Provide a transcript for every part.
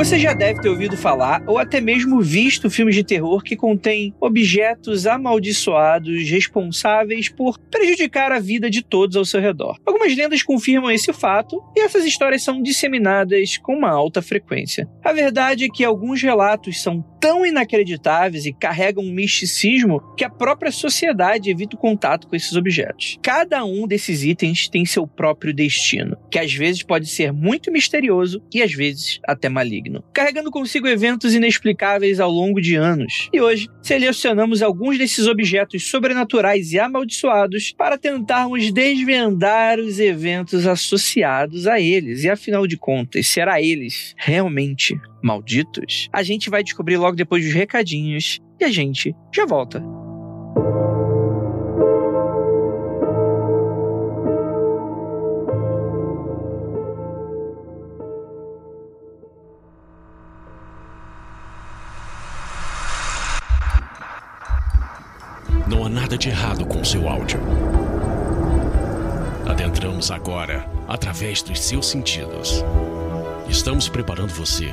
Você já deve ter ouvido falar ou até mesmo visto filmes de terror que contêm objetos amaldiçoados responsáveis por prejudicar a vida de todos ao seu redor. Algumas lendas confirmam esse fato e essas histórias são disseminadas com uma alta frequência. A verdade é que alguns relatos são tão inacreditáveis e carregam um misticismo que a própria sociedade evita o contato com esses objetos. Cada um desses itens tem seu próprio destino, que às vezes pode ser muito misterioso e às vezes até maligno, carregando consigo eventos inexplicáveis ao longo de anos. E hoje selecionamos alguns desses objetos sobrenaturais e amaldiçoados para tentarmos desvendar os eventos associados a eles. E afinal de contas, será eles realmente malditos? A gente vai descobrir logo depois dos recadinhos e a gente já volta. Não há nada de errado com seu áudio. Adentramos agora através dos seus sentidos. Estamos preparando você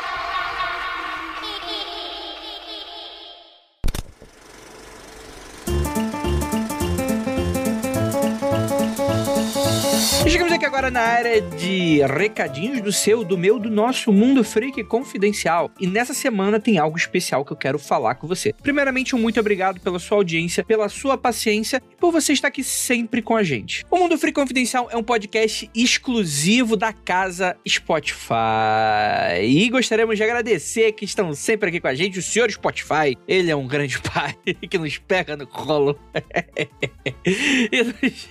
Agora na área de recadinhos do seu, do meu, do nosso Mundo Freak Confidencial. E nessa semana tem algo especial que eu quero falar com você. Primeiramente, um muito obrigado pela sua audiência, pela sua paciência e por você estar aqui sempre com a gente. O Mundo Freak Confidencial é um podcast exclusivo da casa Spotify. E gostaríamos de agradecer que estão sempre aqui com a gente, o senhor Spotify. Ele é um grande pai que nos pega no colo. e nos...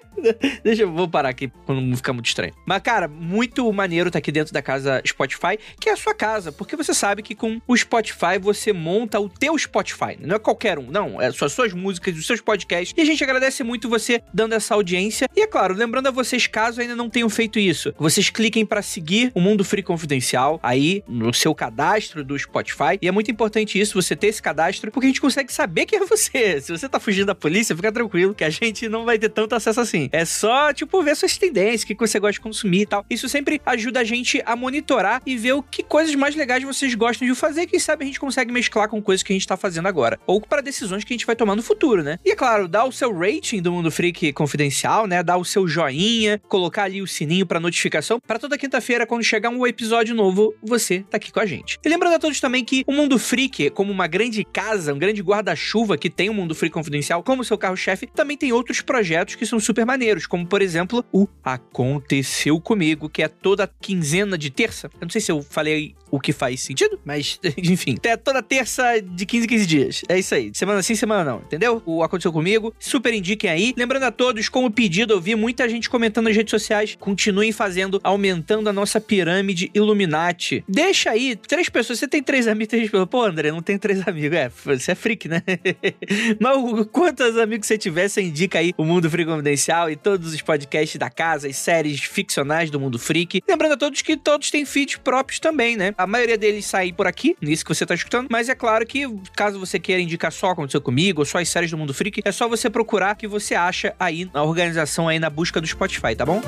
Deixa eu vou parar aqui pra não ficar muito estranho. Mas, cara, muito maneiro tá aqui dentro da casa Spotify, que é a sua casa, porque você sabe que com o Spotify você monta o teu Spotify. Não é qualquer um, não. É só suas músicas, os seus podcasts. E a gente agradece muito você dando essa audiência. E é claro, lembrando a vocês, caso ainda não tenham feito isso, vocês cliquem para seguir o Mundo Free Confidencial aí no seu cadastro do Spotify. E é muito importante isso, você ter esse cadastro, porque a gente consegue saber quem é você. Se você tá fugindo da polícia, fica tranquilo que a gente não vai ter tanto acesso assim. É só, tipo, ver suas tendências, o que você gosta de consumir e tal. Isso sempre ajuda a gente a monitorar e ver o que coisas mais legais vocês gostam de fazer. Quem sabe a gente consegue mesclar com coisas que a gente tá fazendo agora. Ou para decisões que a gente vai tomar no futuro, né? E é claro, dá o seu rating do Mundo Freak Confidencial, né? Dá o seu joinha, colocar ali o sininho para notificação. para toda quinta-feira, quando chegar um episódio novo, você tá aqui com a gente. E lembrando a todos também que o Mundo Freak, como uma grande casa, um grande guarda-chuva que tem o Mundo Freak Confidencial como seu carro-chefe, também tem outros projetos que são super maneiros, como por exemplo o Aconteceu Comigo, que é toda quinzena de terça. Eu não sei se eu falei o que faz sentido, mas enfim, é toda terça de 15 em 15 dias. É isso aí, semana sim, semana não, entendeu? O Aconteceu Comigo, super indiquem aí. Lembrando a todos, como pedido, eu vi muita gente comentando nas redes sociais, continuem fazendo, aumentando a nossa pirâmide Illuminati. Deixa aí, três pessoas, você tem três amigos, três pessoas. Pô, André, não tem três amigos. É, você é freak, né? mas quantos amigos você tiver, você indica aí o Mundo Freak Confidencial e todos os podcasts da casa, as séries ficcionais do Mundo Freak. Lembrando a todos que todos têm feeds próprios também, né? A maioria deles saem por aqui, nisso que você tá escutando, mas é claro que caso você queira indicar só Aconteceu Comigo, ou só as séries do Mundo Freak, é só você procurar que você acha aí na organização aí na busca do Spotify, tá bom?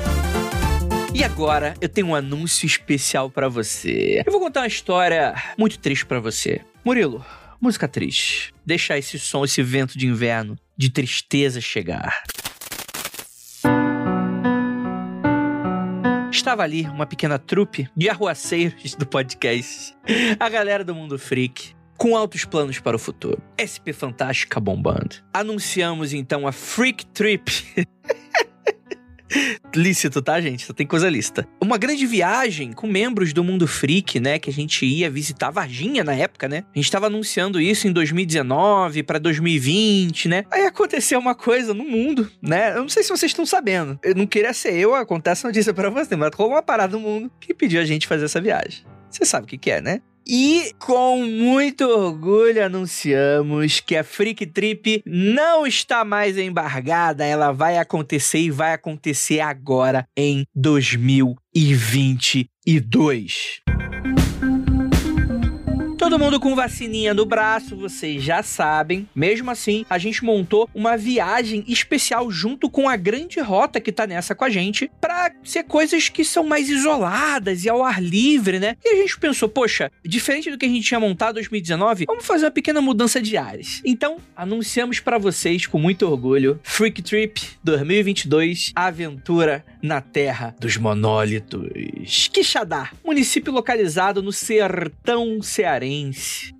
E agora eu tenho um anúncio especial para você. Eu vou contar uma história muito triste para você. Murilo, música triste. Deixa esse som, esse vento de inverno, de tristeza chegar. Estava ali uma pequena trupe de arruaceiros do podcast. A galera do Mundo Freak. Com altos planos para o futuro. SP Fantástica bombando. Anunciamos então a Freak Trip. Lícito, tá, gente? Só tem coisa lista. Uma grande viagem com membros do Mundo Freak, né? Que a gente ia visitar Varginha na época, né? A gente tava anunciando isso em 2019 para 2020, né? Aí aconteceu uma coisa no mundo, né? Eu não sei se vocês estão sabendo. Eu não queria ser eu, acontece a notícia para você, mas rolou uma parada no mundo que pediu a gente fazer essa viagem. Você sabe o que, que é, né? E com muito orgulho anunciamos que a Freak Trip não está mais embargada, ela vai acontecer e vai acontecer agora em 2022. Todo mundo com vacininha no braço, vocês já sabem. Mesmo assim, a gente montou uma viagem especial junto com a grande rota que tá nessa com a gente, para ser coisas que são mais isoladas e ao ar livre, né? E a gente pensou, poxa, diferente do que a gente tinha montado em 2019, vamos fazer uma pequena mudança de ares. Então, anunciamos para vocês com muito orgulho Freak Trip 2022 Aventura na Terra dos Monólitos. Quixadá, município localizado no sertão cearense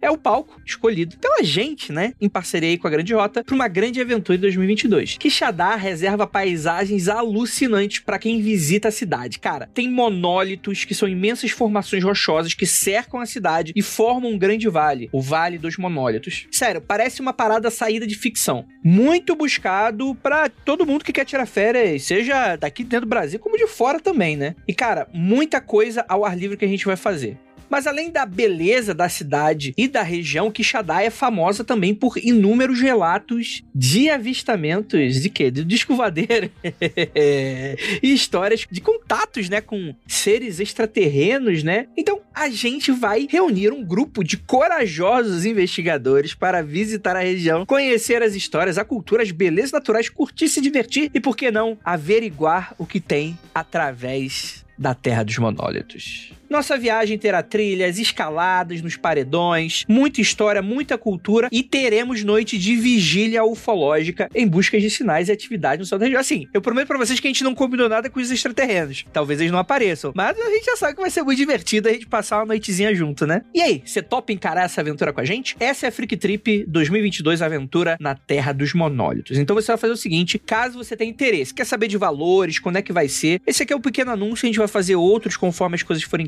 é o palco escolhido pela gente, né? Em parceria com a Grande Rota, para uma grande aventura em 2022. Quixadá reserva paisagens alucinantes para quem visita a cidade. Cara, tem monólitos que são imensas formações rochosas que cercam a cidade e formam um grande vale, o Vale dos Monólitos. Sério, parece uma parada saída de ficção. Muito buscado para todo mundo que quer tirar férias, seja daqui dentro do Brasil como de fora também, né? E cara, muita coisa ao ar livre que a gente vai fazer. Mas além da beleza da cidade e da região, Quixadá é famosa também por inúmeros relatos de avistamentos de quê? De disco voadeiro. e histórias de contatos, né, com seres extraterrenos, né? Então, a gente vai reunir um grupo de corajosos investigadores para visitar a região, conhecer as histórias, a cultura, as belezas naturais, curtir, se divertir e, por que não, averiguar o que tem através da Terra dos Monólitos. Nossa viagem terá trilhas, escaladas nos paredões, muita história, muita cultura e teremos noite de vigília ufológica em busca de sinais e atividades no céu da região. Assim, eu prometo para vocês que a gente não combinou nada com os extraterrenos. Talvez eles não apareçam, mas a gente já sabe que vai ser muito divertido a gente passar uma noitezinha junto, né? E aí, você topa encarar essa aventura com a gente? Essa é a Freak Trip 2022 Aventura na Terra dos Monólitos. Então você vai fazer o seguinte, caso você tenha interesse, quer saber de valores, quando é que vai ser, esse aqui é um pequeno anúncio, a gente vai fazer outros conforme as coisas forem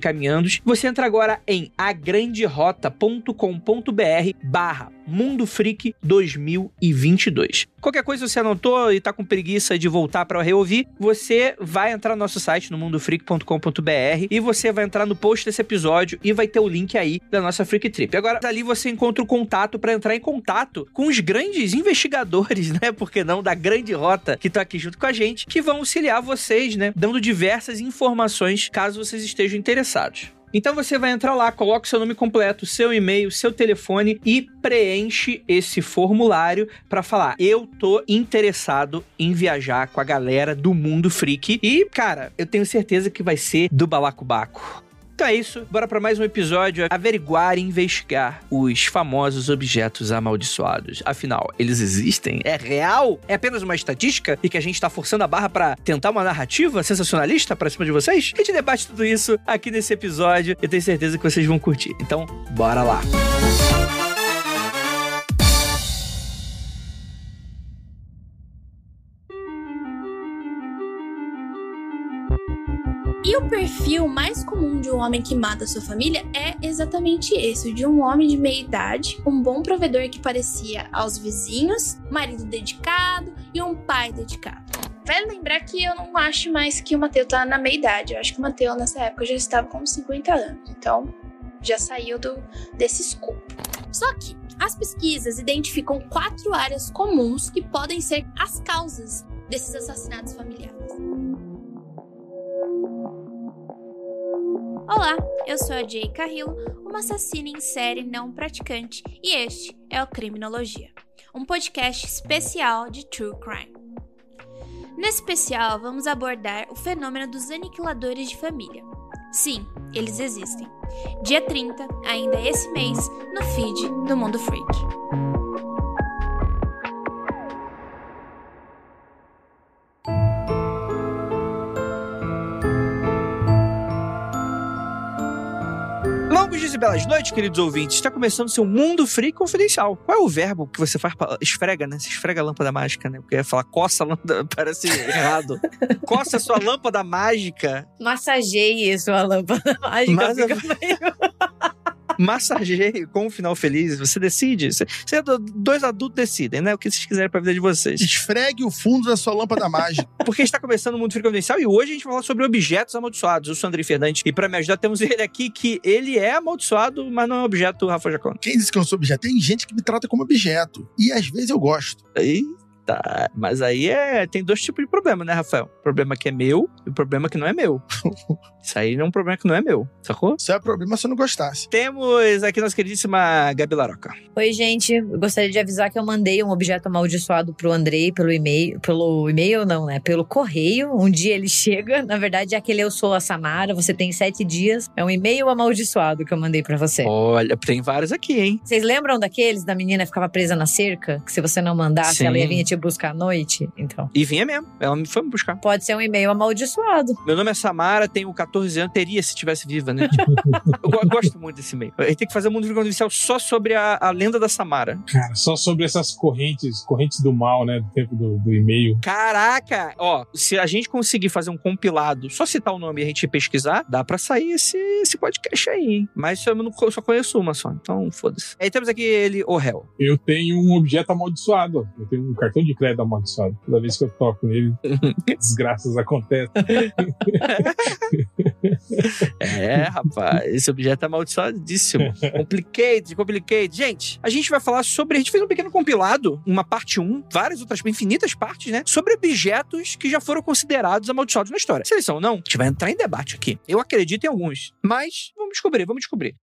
Você entra agora em agranderota.com.br barra Mundo Freak 2022. Qualquer coisa você anotou e tá com preguiça de voltar para reouvir, você vai entrar no nosso site no mundofreak.com.br e você vai entrar no post desse episódio e vai ter o link aí da nossa Freak Trip. Agora ali você encontra o contato para entrar em contato com os grandes investigadores, né? Porque não da grande rota que tá aqui junto com a gente, que vão auxiliar vocês, né, dando diversas informações caso vocês estejam interessados. Então você vai entrar lá, coloca seu nome completo, seu e-mail, seu telefone e preenche esse formulário para falar: eu tô interessado em viajar com a galera do mundo freak. E, cara, eu tenho certeza que vai ser do balacobaco. Então é isso, bora para mais um episódio averiguar e investigar os famosos objetos amaldiçoados. Afinal, eles existem? É real? É apenas uma estatística e que a gente tá forçando a barra para tentar uma narrativa sensacionalista para cima de vocês? A gente debate tudo isso aqui nesse episódio. Eu tenho certeza que vocês vão curtir. Então, bora lá. Música o perfil mais comum de um homem que mata sua família é exatamente esse: de um homem de meia idade, um bom provedor que parecia aos vizinhos, marido dedicado e um pai dedicado. Vale lembrar que eu não acho mais que o Mateu tá na meia idade. Eu acho que o Mateu nessa época já estava com 50 anos. Então, já saiu do, desse escopo. Só que as pesquisas identificam quatro áreas comuns que podem ser as causas desses assassinatos familiares. Olá, eu sou a Jay Carrillo, uma assassina em série não praticante, e este é o Criminologia, um podcast especial de True Crime. Nesse especial, vamos abordar o fenômeno dos aniquiladores de família. Sim, eles existem. Dia 30, ainda esse mês, no feed do Mundo Freak. Dias e belas noites, queridos ouvintes. Está começando seu Mundo Free Confidencial. Qual é o verbo que você faz pra... Esfrega, né? Você esfrega a lâmpada mágica, né? Porque ia falar coça a lâmpada, parece errado. coça a sua lâmpada mágica. Massageie sua lâmpada mágica. Massa... Fica meio... Massageio com um final feliz, você decide. Você, você, é dois adultos decidem, né? O que vocês quiserem pra vida de vocês. Esfregue o fundo da sua lâmpada mágica. Porque está começando o Mundo Free Confidencial e hoje a gente vai falar sobre objetos amaldiçoados. Eu sou André Fernandes e pra me ajudar temos ele aqui que ele é amaldiçoado, mas não é objeto, Rafa Jacon. Quem disse que eu sou objeto? Tem gente que me trata como objeto. E às vezes eu gosto. Aí Tá, mas aí é, tem dois tipos de problema, né, Rafael? O problema que é meu e o problema que não é meu. Isso aí não é um problema que não é meu, sacou? Isso é problema se eu não gostasse. Temos aqui nossa queridíssima Gabi Laroca. Oi, gente. Eu gostaria de avisar que eu mandei um objeto amaldiçoado pro Andrei pelo e-mail. Pelo e-mail, não, né? Pelo correio. Um dia ele chega. Na verdade, é aquele Eu Sou a Samara. Você tem sete dias. É um e-mail amaldiçoado que eu mandei para você. Olha, tem vários aqui, hein? Vocês lembram daqueles da menina que ficava presa na cerca? Que se você não mandasse, Sim. ela ia vir te buscar à noite? Então. E vinha mesmo. Ela me foi me buscar. Pode ser um e-mail amaldiçoado. Meu nome é Samara, tenho 14 anos. Teria se tivesse viva, né? eu gosto muito desse e-mail. A gente tem que fazer um mundo confidencial só sobre a, a lenda da Samara. Cara, só sobre essas correntes, correntes do mal, né? Do tempo do, do e-mail. Caraca! Ó, se a gente conseguir fazer um compilado, só citar o nome e a gente pesquisar, dá pra sair esse, esse podcast aí, hein? Mas eu, não, eu só conheço uma só, então foda-se. Aí temos aqui ele, o réu. Eu tenho um objeto amaldiçoado. Eu tenho um cartão de crédito amaldiçoado. Toda vez que eu toco nele, desgraças acontecem. é, rapaz, esse objeto é amaldiçoadíssimo. complicated, complicated. Gente, a gente vai falar sobre. A gente fez um pequeno compilado, uma parte 1, várias outras, infinitas partes, né? Sobre objetos que já foram considerados amaldiçoados na história. Se eles são ou não, a gente vai entrar em debate aqui. Eu acredito em alguns. Mas vamos descobrir, vamos descobrir.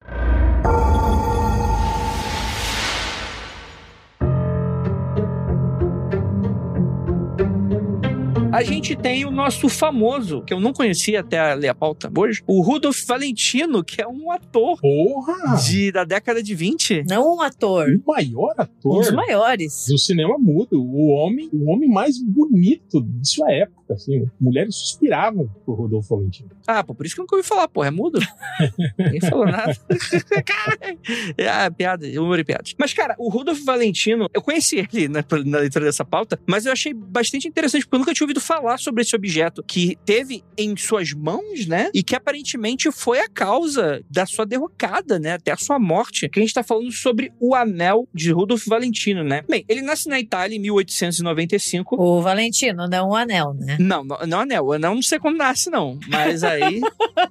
A gente tem o nosso famoso, que eu não conhecia até ler a pauta hoje, o Rudolf Valentino, que é um ator Porra! De, da década de 20. Não um ator. O maior ator. Um dos maiores. Do cinema mudo. O homem, o homem mais bonito de sua época assim. Mulheres suspiravam por Rodolfo Valentino. Ah, pô, por isso que eu nunca ouvi falar, pô, é mudo. Nem falou nada. cara, é, ah, piada, humor e piadas. Mas, cara, o Rodolfo Valentino, eu conheci ele na, na leitura dessa pauta, mas eu achei bastante interessante, porque eu nunca tinha ouvido falar sobre esse objeto que teve em suas mãos, né? E que aparentemente foi a causa da sua derrocada, né? Até a sua morte. Que a gente tá falando sobre o anel de Rudolf Valentino, né? Bem, ele nasce na Itália em 1895. O Valentino, não o anel, né? Não, não, não anel. O anel não sei quando nasce, não. Mas aí.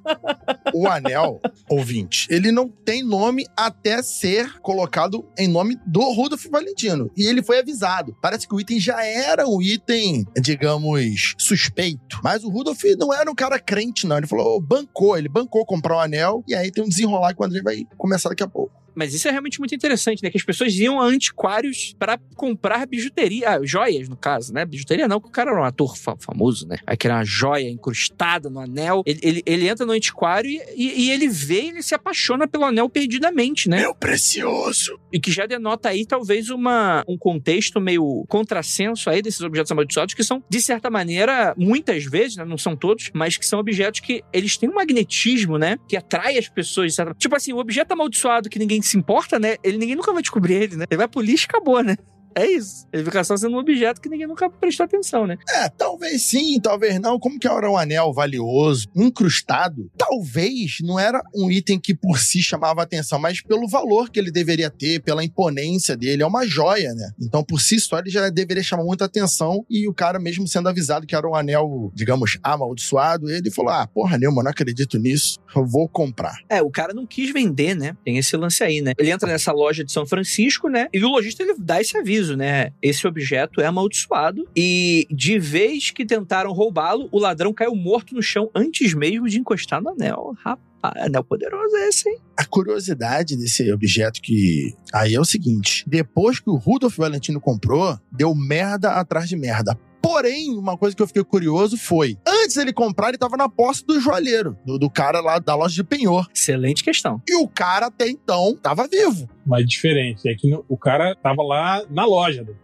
o anel, ouvinte, ele não tem nome até ser colocado em nome do Rudolf Valentino. E ele foi avisado. Parece que o item já era um item, digamos, suspeito. Mas o Rudolf não era um cara crente, não. Ele falou, bancou. Ele bancou comprar o anel. E aí tem um desenrolar que o André vai começar daqui a pouco. Mas isso é realmente muito interessante, né? Que as pessoas iam a antiquários para comprar bijuteria, ah, joias, no caso, né? Bijuteria não, porque o cara era um ator fa famoso, né? Aí que era uma joia incrustada no anel. Ele, ele, ele entra no antiquário e, e, e, ele vê e ele se apaixona pelo anel perdidamente, né? Meu precioso! E que já denota aí, talvez, uma, um contexto meio contrassenso aí desses objetos amaldiçoados, que são, de certa maneira, muitas vezes, né? Não são todos, mas que são objetos que eles têm um magnetismo, né? Que atrai as pessoas, de certa... Tipo assim, o objeto amaldiçoado que ninguém se importa, né? Ele, ninguém nunca vai descobrir ele, né? Ele vai pro lixo e acabou, né? É isso. Ele fica só sendo um objeto que ninguém nunca prestou atenção, né? É, talvez sim, talvez não. Como que era um anel valioso, incrustado? Talvez não era um item que por si chamava atenção, mas pelo valor que ele deveria ter, pela imponência dele. É uma joia, né? Então, por si só, ele já deveria chamar muita atenção. E o cara, mesmo sendo avisado que era um anel, digamos, amaldiçoado, ele falou: ah, porra nenhuma, não acredito nisso, eu vou comprar. É, o cara não quis vender, né? Tem esse lance aí, né? Ele entra nessa loja de São Francisco, né? E o lojista ele dá esse aviso né? Esse objeto é amaldiçoado e de vez que tentaram roubá-lo, o ladrão caiu morto no chão antes mesmo de encostar no anel. Rapaz. Anel poderoso é esse, hein? A curiosidade desse objeto que. Aí é o seguinte: depois que o Rudolf Valentino comprou, deu merda atrás de merda. Porém, uma coisa que eu fiquei curioso foi: antes ele comprar, ele estava na posse do joalheiro, do, do, cara lá da loja de penhor. Excelente questão. E o cara até então estava vivo. Mas diferente, é que o cara estava lá na loja do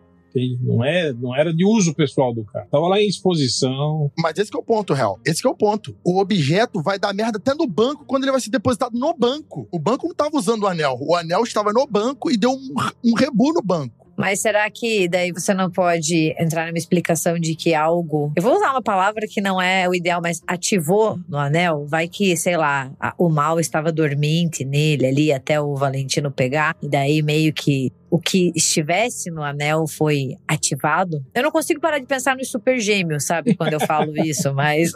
não, é, não era de uso pessoal do cara. Tava lá em exposição. Mas esse é o ponto, real. Esse é o ponto. O objeto vai dar merda até no banco quando ele vai ser depositado no banco. O banco não estava usando o anel. O anel estava no banco e deu um, um rebu no banco. Mas será que daí você não pode entrar numa explicação de que algo. Eu vou usar uma palavra que não é o ideal, mas ativou no anel? Vai que, sei lá, a- o mal estava dormente nele ali até o Valentino pegar, e daí meio que o que estivesse no anel foi ativado. Eu não consigo parar de pensar nos super gêmeos, sabe? Quando eu falo isso, mas.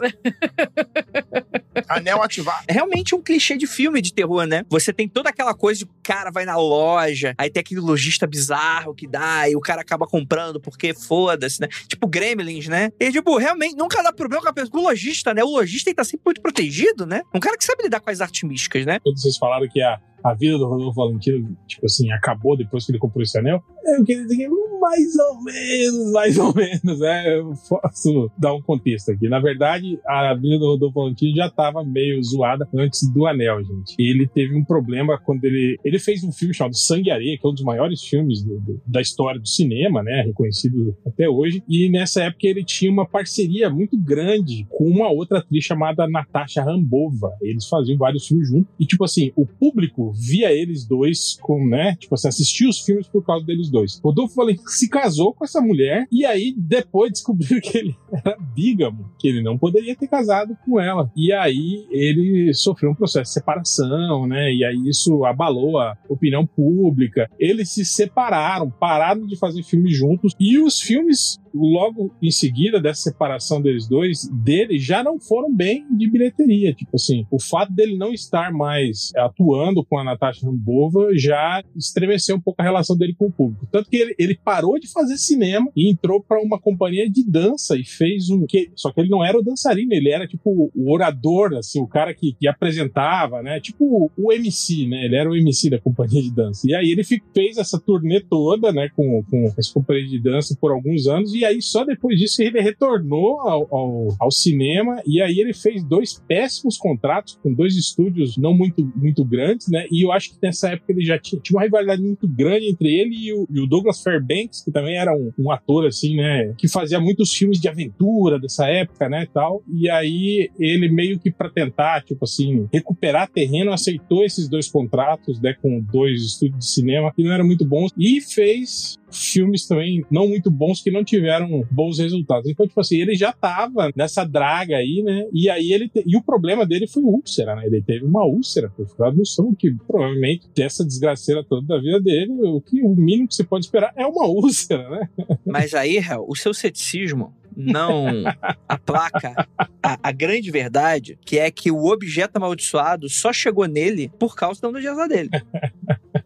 Anel ativar. É realmente um clichê de filme de terror, né? Você tem toda aquela coisa de o cara vai na loja, aí tem aquele lojista bizarro que dá, e o cara acaba comprando porque foda-se, né? Tipo Gremlins, né? E tipo, realmente nunca dá problema com, a pessoa, com o lojista, né? O lojista ele tá sempre muito protegido, né? Um cara que sabe lidar com as artes místicas, né? Quando vocês falaram que a, a vida do Rodolfo Valentino, tipo assim, acabou depois que ele comprou esse anel, eu queria dizer que mais ou menos, mais ou menos, né? Eu posso dar um contexto aqui. Na verdade, a vida do Rodolfo Valentino já estava meio zoada antes do anel, gente. Ele teve um problema quando ele. Ele fez um filme chamado Sangue e Areia, que é um dos maiores filmes do- do- da história do cinema, né? Reconhecido até hoje. E nessa época ele tinha uma parceria muito grande com uma outra atriz chamada Natasha Rambova. Eles faziam vários filmes juntos. E, tipo assim, o público via eles dois com, né? Tipo assim, assistia os filmes por causa deles dois. Rodolfo Valentino se casou com essa mulher e aí depois descobriu que ele era bígamo, que ele não poderia ter casado com ela. E aí ele sofreu um processo de separação, né? E aí isso abalou a opinião pública. Eles se separaram, pararam de fazer filmes juntos e os filmes logo em seguida dessa separação deles dois, dele já não foram bem de bilheteria. Tipo assim, o fato dele não estar mais atuando com a Natasha Rambova já estremeceu um pouco a relação dele com o público. Tanto que ele, ele parou de fazer cinema e entrou para uma companhia de dança e fez um. Que, só que ele não era o dançarino, ele era tipo o orador, assim, o cara que, que apresentava, né? Tipo o MC, né? Ele era o MC da companhia de dança. E aí ele fez essa turnê toda, né, com, com essa companhia de dança por alguns anos, e aí só depois disso ele retornou ao, ao, ao cinema, e aí ele fez dois péssimos contratos com dois estúdios não muito, muito grandes, né? E eu acho que nessa época ele já tinha, tinha uma rivalidade muito grande entre ele e o, e o Douglas Fairbanks, que também era um, um ator, assim, né? Que fazia muitos filmes de aventura dessa época, né? Tal. E aí ele meio que para tentar, tipo assim, recuperar terreno, aceitou esses dois contratos, né? Com dois estúdios de cinema que não eram muito bons e fez filmes também não muito bons que não tiveram bons resultados. Então, tipo assim, ele já tava nessa draga aí, né? E aí ele te... e o problema dele foi úlcera, né? Ele teve uma úlcera por causa do som, que provavelmente dessa desgraceira toda da vida dele, o que o mínimo que você pode esperar é uma úlcera, né? Mas aí, Hel, o seu ceticismo não aplaca a, a grande verdade, que é que o objeto amaldiçoado só chegou nele por causa da nojeza dele.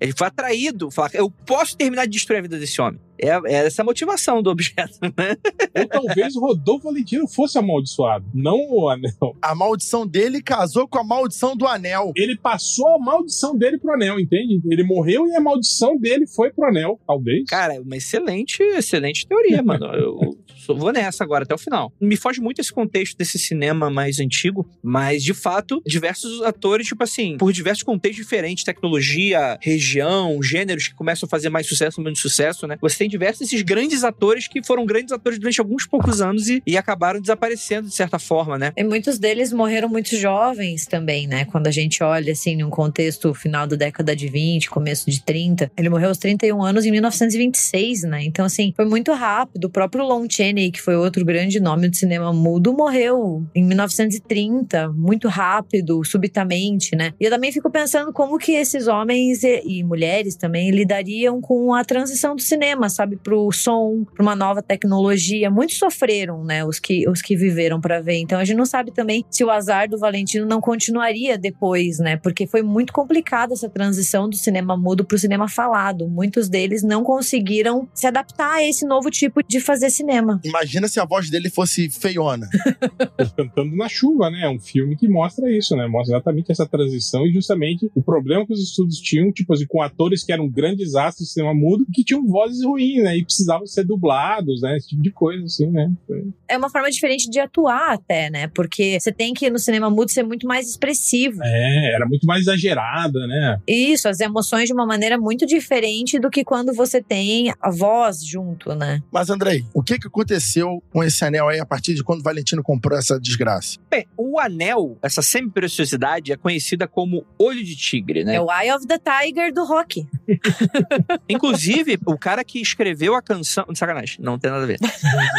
Ele foi atraído, falar, eu posso terminar de destruir a vida desse homem. É, é essa a motivação do objeto, né? Ou talvez o Rodolfo Valentino fosse amaldiçoado, não o anel. A maldição dele casou com a maldição do anel. Ele passou a maldição dele pro anel, entende? Ele morreu e a maldição dele foi pro anel, talvez. Cara, é uma excelente, excelente teoria, mano. Eu sou- vou nessa agora até o final. Me foge muito esse contexto desse cinema mais antigo, mas de fato, diversos atores, tipo assim, por diversos contextos diferentes, tecnologia, região, gêneros que começam a fazer mais sucesso ou menos sucesso, né? Você tem diversos esses grandes atores que foram grandes atores durante alguns poucos anos e, e acabaram desaparecendo de certa forma, né? E muitos deles morreram muito jovens também, né? Quando a gente olha, assim, num contexto final da década de 20, começo de 30. Ele morreu aos 31 anos em 1926, né? Então, assim, foi muito rápido. O próprio Lon Chaney, que foi outro grande nome do cinema mudo, morreu em 1930, muito rápido, subitamente, né? E eu também fico pensando como que esses homens e, e mulheres também lidariam com a transição do cinema, sabe? Pro som, pra uma nova tecnologia. Muitos sofreram, né? Os que, os que viveram para ver. Então a gente não sabe também se o azar do Valentino não continuaria depois, né? Porque foi muito complicada essa transição do cinema mudo pro cinema falado. Muitos deles não conseguiram se adaptar a esse novo tipo de fazer cinema. Imagina se a voz dele fosse feiona. Cantando na Chuva, né? É um filme que mostra isso, né? Mostra exatamente essa transição e justamente o problema que os estúdios tinham, tipo assim, com atores que eram grandes astros do cinema mudo, que tinham vozes ruins, né? E precisavam ser dublados, né? Esse tipo de coisa, assim, né? Foi- É uma forma diferente de atuar até, né? Porque você tem que no cinema mudo ser muito mais expressivo. É, era muito mais exagerada, né? Isso, as emoções de uma maneira muito diferente do que quando você tem a voz junto, né? Mas, Andrei, o que, que aconteceu com esse anel aí a partir de quando o Valentino comprou essa desgraça? Bem, o anel, essa semi-preciosidade, é conhecida como olho de tigre, né? É o Eye of the Tiger do rock. Inclusive, o cara que escreveu a canção. Sacanagem, não tem nada a ver.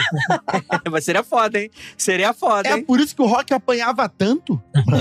Mas seria foda, hein? Seria foda, É hein? por isso que o rock apanhava tanto?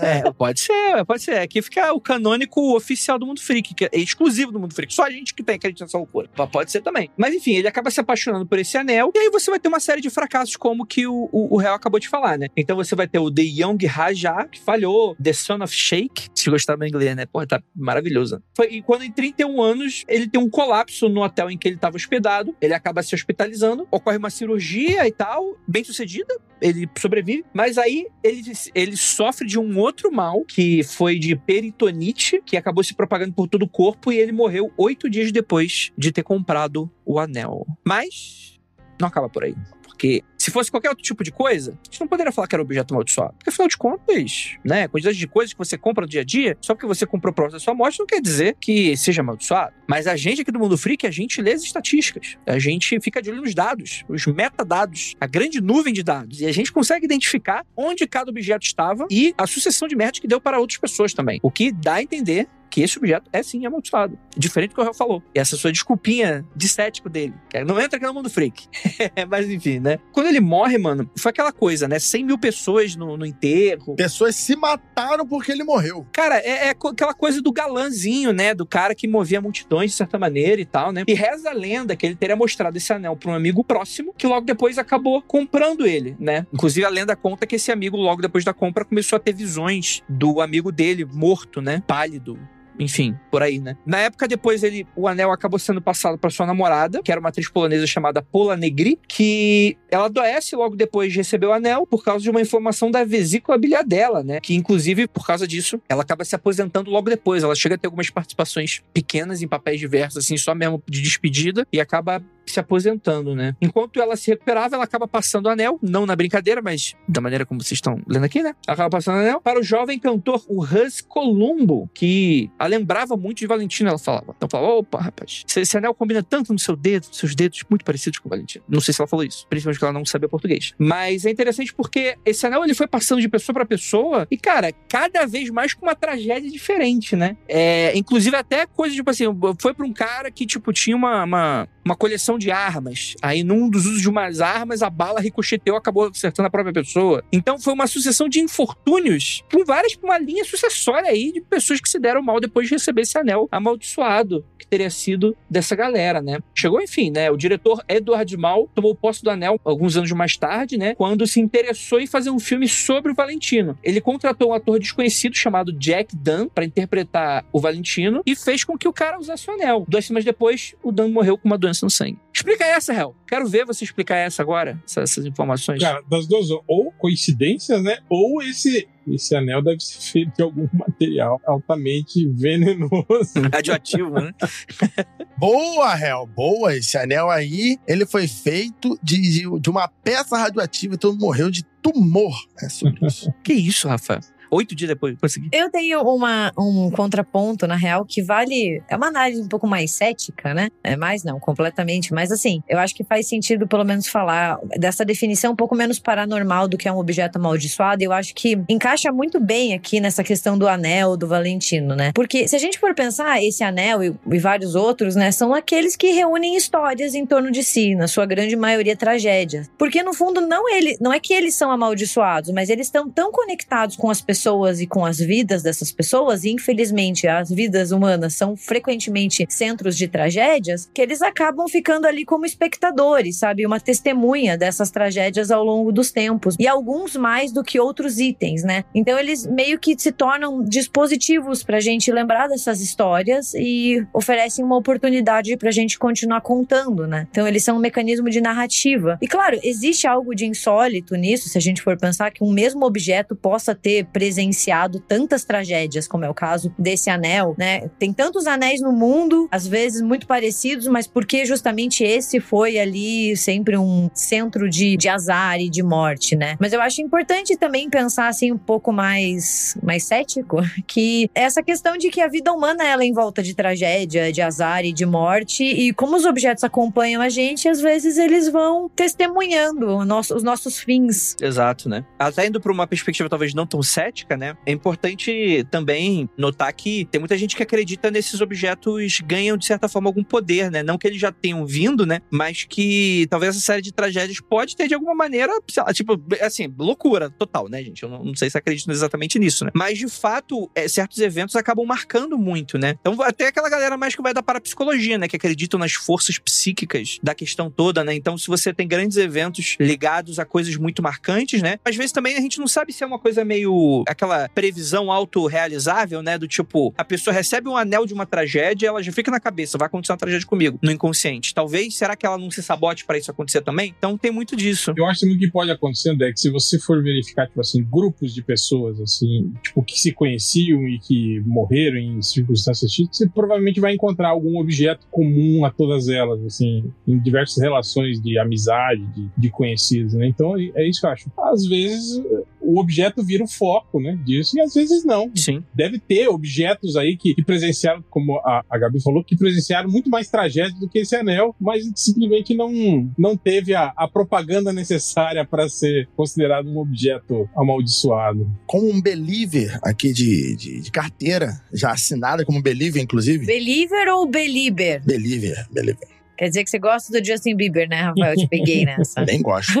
É, pode ser, pode ser. Aqui fica o canônico oficial do Mundo Freak, que é exclusivo do Mundo Freak. Só a gente que tem acredita nessa loucura. Pode ser também. Mas enfim, ele acaba se apaixonando por esse anel. E aí você vai ter uma série de fracassos, como que o, o, o Real acabou de falar, né? Então você vai ter o The Young Raja, que falhou. The Son of Sheikh. Se gostar do inglês, né? Porra, tá maravilhoso. Foi, e quando em 31 anos, ele tem um colapso no hotel em que ele estava hospedado. Ele acaba se hospitalizando. Ocorre uma cirurgia e tal, bem sucedida. Ele sobrevive. Mas aí ele, ele sofre de um outro mal, que foi de peritonite, que acabou se propagando por todo o corpo. E ele morreu oito dias depois de ter comprado o anel. Mas não acaba por aí. Porque se fosse qualquer outro tipo de coisa, a gente não poderia falar que era objeto amaldiçoado. Porque afinal de contas, né, a quantidade de coisas que você compra no dia a dia, só porque você comprou próximo da sua morte, não quer dizer que seja amaldiçoado. Mas a gente aqui do Mundo Freak, a gente lê as estatísticas. A gente fica de olho nos dados, os metadados, a grande nuvem de dados. E a gente consegue identificar onde cada objeto estava e a sucessão de merda que deu para outras pessoas também. O que dá a entender que esse objeto é sim amaldiçoado. Diferente do que o Real falou. E essa sua desculpinha de cético dele. Que não entra aqui no mundo freak. Mas enfim, né? Quando ele morre, mano, foi aquela coisa, né? 100 mil pessoas no, no enterro. Pessoas se mataram porque ele morreu. Cara, é, é aquela coisa do galãzinho, né? Do cara que movia multidões de certa maneira e tal, né? E reza a lenda que ele teria mostrado esse anel pra um amigo próximo, que logo depois acabou comprando ele, né? Inclusive a lenda conta que esse amigo, logo depois da compra, começou a ter visões do amigo dele morto, né? Pálido, enfim, por aí, né? Na época depois ele, o anel acabou sendo passado para sua namorada, que era uma atriz polonesa chamada Pola Negri, que ela adoece logo depois de receber o anel por causa de uma inflamação da vesícula biliar dela, né? Que inclusive por causa disso, ela acaba se aposentando logo depois. Ela chega a ter algumas participações pequenas em papéis diversos assim, só mesmo de despedida e acaba se aposentando, né? Enquanto ela se recuperava, ela acaba passando o anel, não na brincadeira, mas da maneira como vocês estão lendo aqui, né? Ela acaba passando o anel para o jovem cantor, o Hus Columbo, que a lembrava muito de Valentino, ela falava. Então falava, opa, rapaz, esse, anel combina tanto no seu dedo, seus dedos muito parecidos com o Valentino. Não sei se ela falou isso, principalmente porque ela não sabia português. Mas é interessante porque esse anel ele foi passando de pessoa para pessoa e, cara, cada vez mais com uma tragédia diferente, né? É, inclusive até coisa, tipo assim, foi para um cara que, tipo, tinha uma, uma, uma coleção de armas. Aí, num dos usos de umas armas, a bala ricocheteou, acabou acertando a própria pessoa. Então, foi uma sucessão de infortúnios com várias, uma linha sucessória aí de pessoas que se deram mal depois de receber esse anel amaldiçoado, que teria sido dessa galera, né? Chegou, enfim, né? O diretor Edward Mal tomou posse do anel alguns anos mais tarde, né? Quando se interessou em fazer um filme sobre o Valentino. Ele contratou um ator desconhecido chamado Jack Dunn para interpretar o Valentino e fez com que o cara usasse o anel. Duas semanas depois, o Dunn morreu com uma doença no sangue. Explica essa, Hel. Quero ver você explicar essa agora, essa- essas informações. Cara, das duas, ou coincidências, né? Ou esse, esse anel deve ser feito de algum material altamente venenoso. Radioativo, né? Boa, Hel, boa. Esse anel aí, ele foi feito de, de, de uma peça radioativa e todo mundo morreu de tumor. É sobre isso. Que isso, Rafa? Oito dias depois, consegui. Eu tenho uma, um contraponto, na real, que vale. É uma análise um pouco mais cética, né? É mais não, completamente. Mas assim, eu acho que faz sentido, pelo menos, falar dessa definição um pouco menos paranormal do que é um objeto amaldiçoado. Eu acho que encaixa muito bem aqui nessa questão do anel do Valentino, né? Porque se a gente for pensar, esse anel e, e vários outros, né, são aqueles que reúnem histórias em torno de si, na sua grande maioria tragédias. Porque no fundo, não, ele, não é que eles são amaldiçoados, mas eles estão tão conectados com as pessoas e com as vidas dessas pessoas, e infelizmente as vidas humanas são frequentemente centros de tragédias, que eles acabam ficando ali como espectadores, sabe? Uma testemunha dessas tragédias ao longo dos tempos. E alguns mais do que outros itens, né? Então eles meio que se tornam dispositivos pra gente lembrar dessas histórias e oferecem uma oportunidade pra gente continuar contando, né? Então eles são um mecanismo de narrativa. E claro, existe algo de insólito nisso, se a gente for pensar que um mesmo objeto possa ter presenciado tantas tragédias, como é o caso desse anel, né? Tem tantos anéis no mundo, às vezes muito parecidos, mas porque justamente esse foi ali sempre um centro de, de azar e de morte, né? Mas eu acho importante também pensar assim um pouco mais mais cético, que essa questão de que a vida humana ela é em volta de tragédia, de azar e de morte, e como os objetos acompanham a gente, às vezes eles vão testemunhando nosso- os nossos fins. Exato, né? Tá indo pra uma perspectiva talvez não tão cética, prática, né? É importante também notar que tem muita gente que acredita nesses objetos ganham, de certa forma, algum poder, né? Não que eles já tenham vindo, né? Mas que talvez essa série de tragédias pode ter, de alguma maneira, tipo, assim, loucura total, né, gente? Eu não, não sei se acredito exatamente nisso, né? Mas, de fato, é, certos eventos acabam marcando muito, né? Então, até aquela galera mais que vai dar para a psicologia, né? Que acreditam nas forças psíquicas da questão toda, né? Então, se você tem grandes eventos ligados a coisas muito marcantes, né? Às vezes também a gente não sabe se é uma coisa meio aquela previsão autorrealizável, né? Do tipo, a pessoa recebe um anel de uma tragédia, ela já fica na cabeça, vai acontecer uma tragédia comigo, no inconsciente. Talvez, será que ela não se sabote para isso acontecer também? Então tem muito disso. Eu acho que o que pode acontecer, é que se você for verificar, tipo assim, grupos de pessoas, assim, tipo, que se conheciam e que morreram em circunstâncias X, você provavelmente vai encontrar algum objeto comum a todas elas, assim, em diversas relações de amizade, de, de conhecidos, né? Então é isso que eu acho. Às vezes o objeto vira o foco, né, disso, e às vezes não. Sim. Deve ter objetos aí que, que presenciaram, como a, a Gabi falou, que presenciaram muito mais tragédia do que esse anel, mas simplesmente não, não teve a, a propaganda necessária para ser considerado um objeto amaldiçoado. Como um believer aqui de, de, de carteira, já assinada como believer, inclusive. Believer ou belieber? Believer, believer. Quer dizer que você gosta do Justin Bieber, né, Rafael? Eu te peguei nessa. Nem gosto.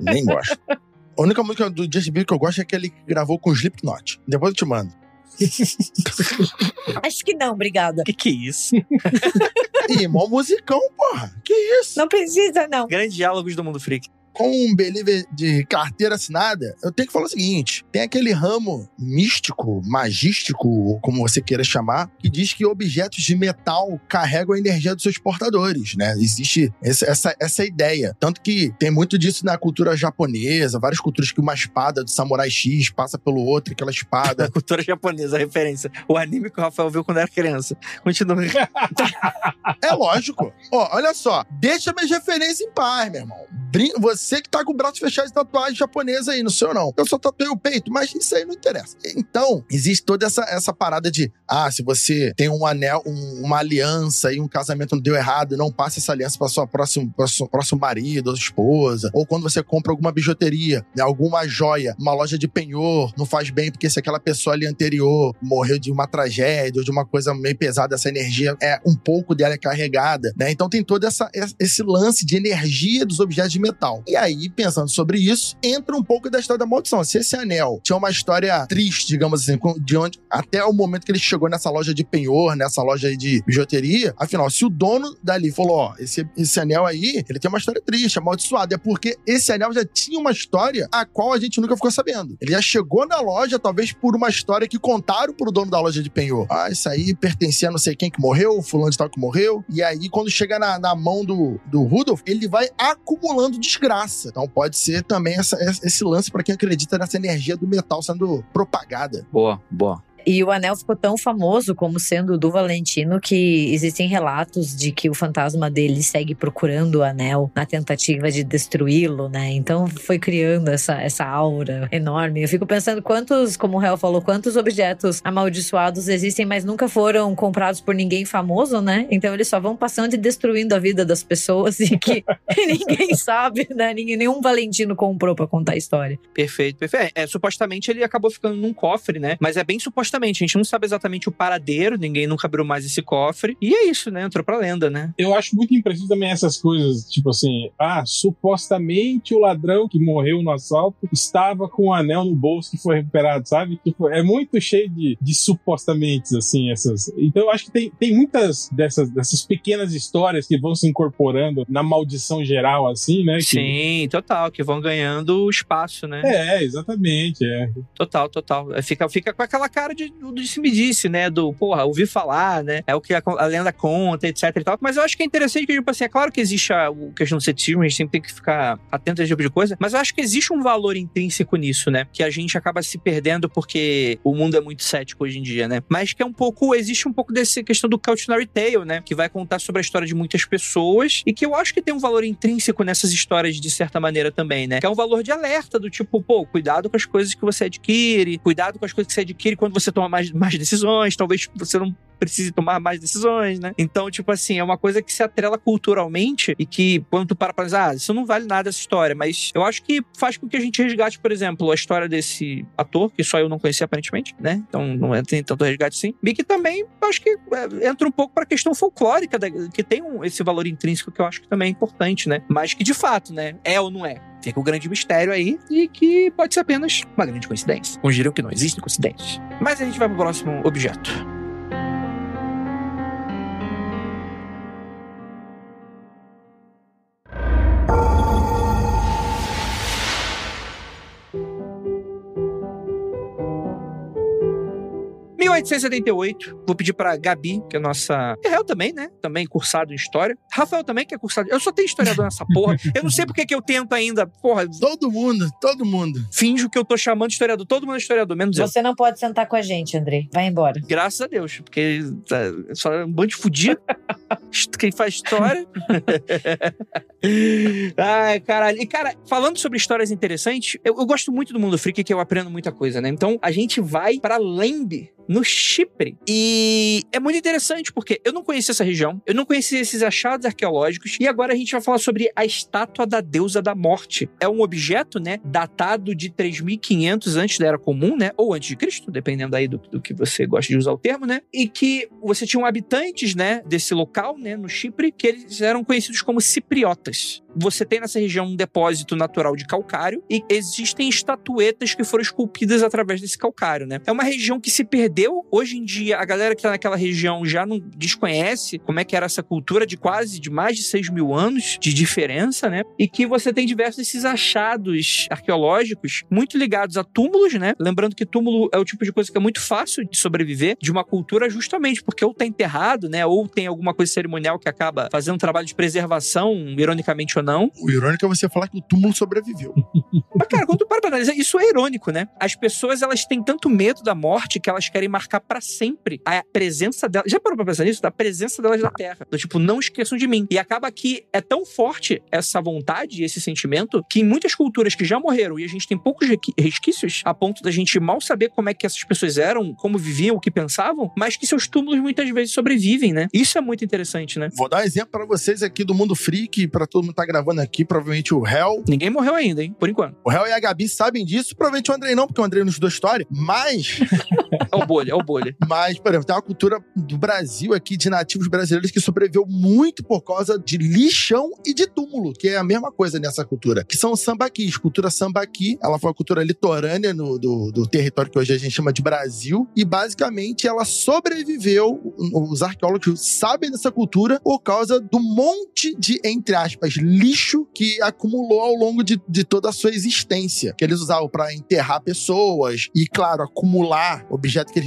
Nem gosto. A única música do Justin Bieber que eu gosto é que gravou com o Slipknot. Depois eu te mando. Acho que não, obrigada. Que que é isso? Ih, mó musicão, porra. Que isso? Não precisa, não. Grandes diálogos do mundo freak com um believer de carteira assinada, eu tenho que falar o seguinte: tem aquele ramo místico, magístico, como você queira chamar, que diz que objetos de metal carregam a energia dos seus portadores, né? Existe essa, essa, essa ideia. Tanto que tem muito disso na cultura japonesa, várias culturas que uma espada do samurai X passa pelo outro, aquela espada. Na cultura japonesa, a referência. O anime que o Rafael viu quando era criança. Continua. é lógico. Ó, olha só, deixa minhas referências em paz, meu irmão. Você você que tá com o braço fechado de tatuagem japonesa aí, no seu não. Eu só tatuei o peito, mas isso aí não interessa. Então, existe toda essa, essa parada de, ah, se você tem um anel, um, uma aliança e um casamento não deu errado, não passe essa aliança para sua próximo, pra próximo marido ou esposa. Ou quando você compra alguma bijuteria, né, alguma joia, uma loja de penhor, não faz bem porque se aquela pessoa ali anterior morreu de uma tragédia ou de uma coisa meio pesada, essa energia é um pouco dela é carregada, né? Então tem todo essa, esse lance de energia dos objetos de metal. E aí, pensando sobre isso, entra um pouco da história da maldição. Se esse anel tinha uma história triste, digamos assim, de onde até o momento que ele chegou nessa loja de penhor, nessa loja de bijuteria, afinal, se o dono dali falou: ó, esse, esse anel aí, ele tem uma história triste, amaldiçoado, é porque esse anel já tinha uma história a qual a gente nunca ficou sabendo. Ele já chegou na loja, talvez por uma história que contaram pro dono da loja de penhor. Ah, isso aí pertencia a não sei quem que morreu, fulano de tal que morreu. E aí, quando chega na, na mão do, do Rudolph, ele vai acumulando desgraça então pode ser também essa, esse lance para quem acredita nessa energia do metal sendo propagada. Boa, boa. E o anel ficou tão famoso como sendo do Valentino que existem relatos de que o fantasma dele segue procurando o anel na tentativa de destruí-lo, né? Então foi criando essa, essa aura enorme. Eu fico pensando quantos, como o Hel falou, quantos objetos amaldiçoados existem, mas nunca foram comprados por ninguém famoso, né? Então eles só vão passando e destruindo a vida das pessoas e que ninguém sabe, né? Ninguém, nenhum Valentino comprou para contar a história. Perfeito, perfeito. É, supostamente ele acabou ficando num cofre, né? Mas é bem supostamente Exatamente, a gente não sabe exatamente o paradeiro, ninguém nunca abriu mais esse cofre. E é isso, né? Entrou pra lenda, né? Eu acho muito impreciso também essas coisas, tipo assim, ah, supostamente o ladrão que morreu no assalto estava com o um anel no bolso que foi recuperado, sabe? Tipo, é muito cheio de, de supostamente, assim, essas. Então eu acho que tem, tem muitas dessas, dessas pequenas histórias que vão se incorporando na maldição geral, assim, né? Que... Sim, total, que vão ganhando espaço, né? É, exatamente, é. Total, total. Fica, fica com aquela cara de do disse-me-disse, né? Do, porra, ouvi falar, né? É o que a, a, lenda conta, etc e tal. Mas eu acho que é interessante que, tipo assim, é claro que existe a, questão do ceticismo, a gente sempre tem que ficar atento a esse tipo de coisa, mas eu acho que existe um valor intrínseco nisso, né? Que a gente acaba se perdendo porque o mundo é muito cético hoje em dia, né? Mas que é um pouco, existe um pouco dessa questão do cautionary tale, né? Que vai contar sobre a história de muitas pessoas e que eu acho que tem um valor intrínseco nessas histórias de certa maneira também, né? Que é um valor de alerta do tipo, pô, cuidado com as coisas que você adquire, cuidado com as coisas que você adquire quando você toma mais, mais decisões, talvez você não precise tomar mais decisões, né? Então, tipo assim, é uma coisa que se atrela culturalmente e que quando tu para pra pensar, ah, isso não vale nada essa história, mas eu acho que faz com que a gente resgate, por exemplo, a história desse ator, que só eu não conhecia aparentemente, né? Então não é, tem tanto resgate assim. E que também acho que é, entra um pouco pra questão folclórica, da, que tem um, esse valor intrínseco que eu acho que também é importante, né? Mas que de fato, né? É ou não é? Fica o grande mistério aí e que pode ser apenas uma grande coincidência. Diriam que não existem coincidências. Mas a gente vai pro próximo objeto. 1878, vou pedir pra Gabi, que é nossa. Rafael também, né? Também cursado em história. Rafael também, que é cursado. Eu só tenho historiador nessa porra. Eu não sei porque que eu tento ainda. Porra. Todo mundo, todo mundo. Finjo que eu tô chamando de historiador. Todo mundo é historiador, menos eu. Você não pode sentar com a gente, André. Vai embora. Graças a Deus, porque tá, só é um bando de fudido. Quem faz história. Ai, caralho. E, cara, falando sobre histórias interessantes, eu, eu gosto muito do mundo freak, que eu aprendo muita coisa, né? Então, a gente vai pra Lembe, no Chipre. E é muito interessante porque eu não conhecia essa região, eu não conhecia esses achados arqueológicos e agora a gente vai falar sobre a estátua da deusa da morte. É um objeto, né, datado de 3500 antes da era comum, né, ou antes de Cristo, dependendo aí do, do que você gosta de usar o termo, né, e que você tinha habitantes, né, desse local, né, no Chipre, que eles eram conhecidos como cipriotas você tem nessa região um depósito natural de calcário e existem estatuetas que foram esculpidas através desse calcário, né? É uma região que se perdeu. Hoje em dia, a galera que tá naquela região já não desconhece como é que era essa cultura de quase, de mais de 6 mil anos de diferença, né? E que você tem diversos desses achados arqueológicos muito ligados a túmulos, né? Lembrando que túmulo é o tipo de coisa que é muito fácil de sobreviver de uma cultura justamente porque ou tá enterrado, né? Ou tem alguma coisa cerimonial que acaba fazendo um trabalho de preservação, ironicamente ou não. O irônico é você falar que o túmulo sobreviveu. Mas, cara, quando tu para pra analisar, isso é irônico, né? As pessoas, elas têm tanto medo da morte que elas querem marcar para sempre a presença delas. Já parou pra pensar nisso? Da presença delas na Terra. Do tipo, não esqueçam de mim. E acaba que é tão forte essa vontade, esse sentimento, que em muitas culturas que já morreram e a gente tem poucos resquícios, a ponto da gente mal saber como é que essas pessoas eram, como viviam, o que pensavam, mas que seus túmulos muitas vezes sobrevivem, né? Isso é muito interessante, né? Vou dar um exemplo para vocês aqui do mundo freak, para todo mundo tá gravando aqui, provavelmente o Hell. Ninguém morreu ainda, hein? Por enquanto. O Hell e a Gabi sabem disso, provavelmente o Andrei não, porque o Andrei não estudou história, mas. é o bolha, é o bolha. Mas, por exemplo, tem uma cultura do Brasil aqui, de nativos brasileiros, que sobreviveu muito por causa de lixão e de túmulo, que é a mesma coisa nessa cultura, que são os sambaquis. Cultura sambaqui, ela foi uma cultura litorânea no, do, do território que hoje a gente chama de Brasil, e basicamente ela sobreviveu. Os arqueólogos sabem dessa cultura por causa do monte de, entre aspas, lixo que acumulou ao longo de, de toda a sua existência, que eles usavam para enterrar pessoas e, claro, acumular objetos que eles,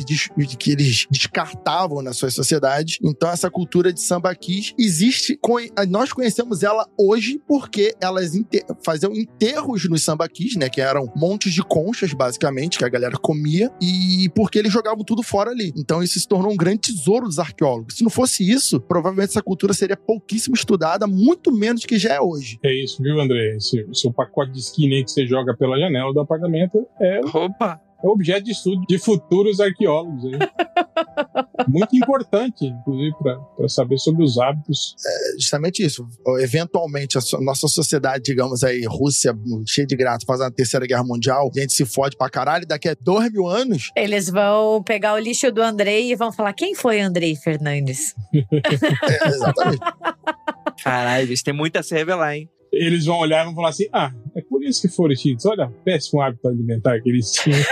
que eles descartavam nas suas sociedades. Então, essa cultura de sambaquis existe, nós conhecemos ela hoje porque elas faziam enterros nos sambaquis, né, que eram montes de conchas, basicamente, que a galera comia, e porque eles jogavam tudo fora ali. Então, isso se tornou um grande tesouro dos arqueólogos. Se não fosse isso, provavelmente essa cultura seria pouquíssimo estudada, muito menos que já é hoje. É isso, viu, André? Esse, seu pacote de skin aí que você joga pela janela do apartamento é. Opa! É objeto de estudo de futuros arqueólogos. Muito importante, inclusive, para saber sobre os hábitos. É justamente isso. Eventualmente, a so nossa sociedade, digamos aí, Rússia, cheia de graça, faz a terceira guerra mundial, a gente se fode pra caralho, daqui a dois mil anos. Eles vão pegar o lixo do Andrei e vão falar: quem foi Andrei Fernandes? é, exatamente. Caralho, eles têm muito a se revelar, hein? eles vão olhar e vão falar assim: ah, é por isso que foram extintos. Olha, péssimo hábito alimentar que eles tinham.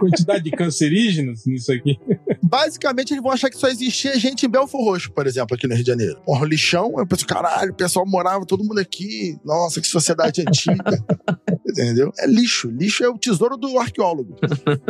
Quantidade de cancerígenos nisso aqui. Basicamente, eles vão achar que só existia gente em Belfor Roxo, por exemplo, aqui no Rio de Janeiro. Porra, lixão, eu penso, caralho, o pessoal morava todo mundo aqui. Nossa, que sociedade antiga. Entendeu? É lixo. Lixo é o tesouro do arqueólogo.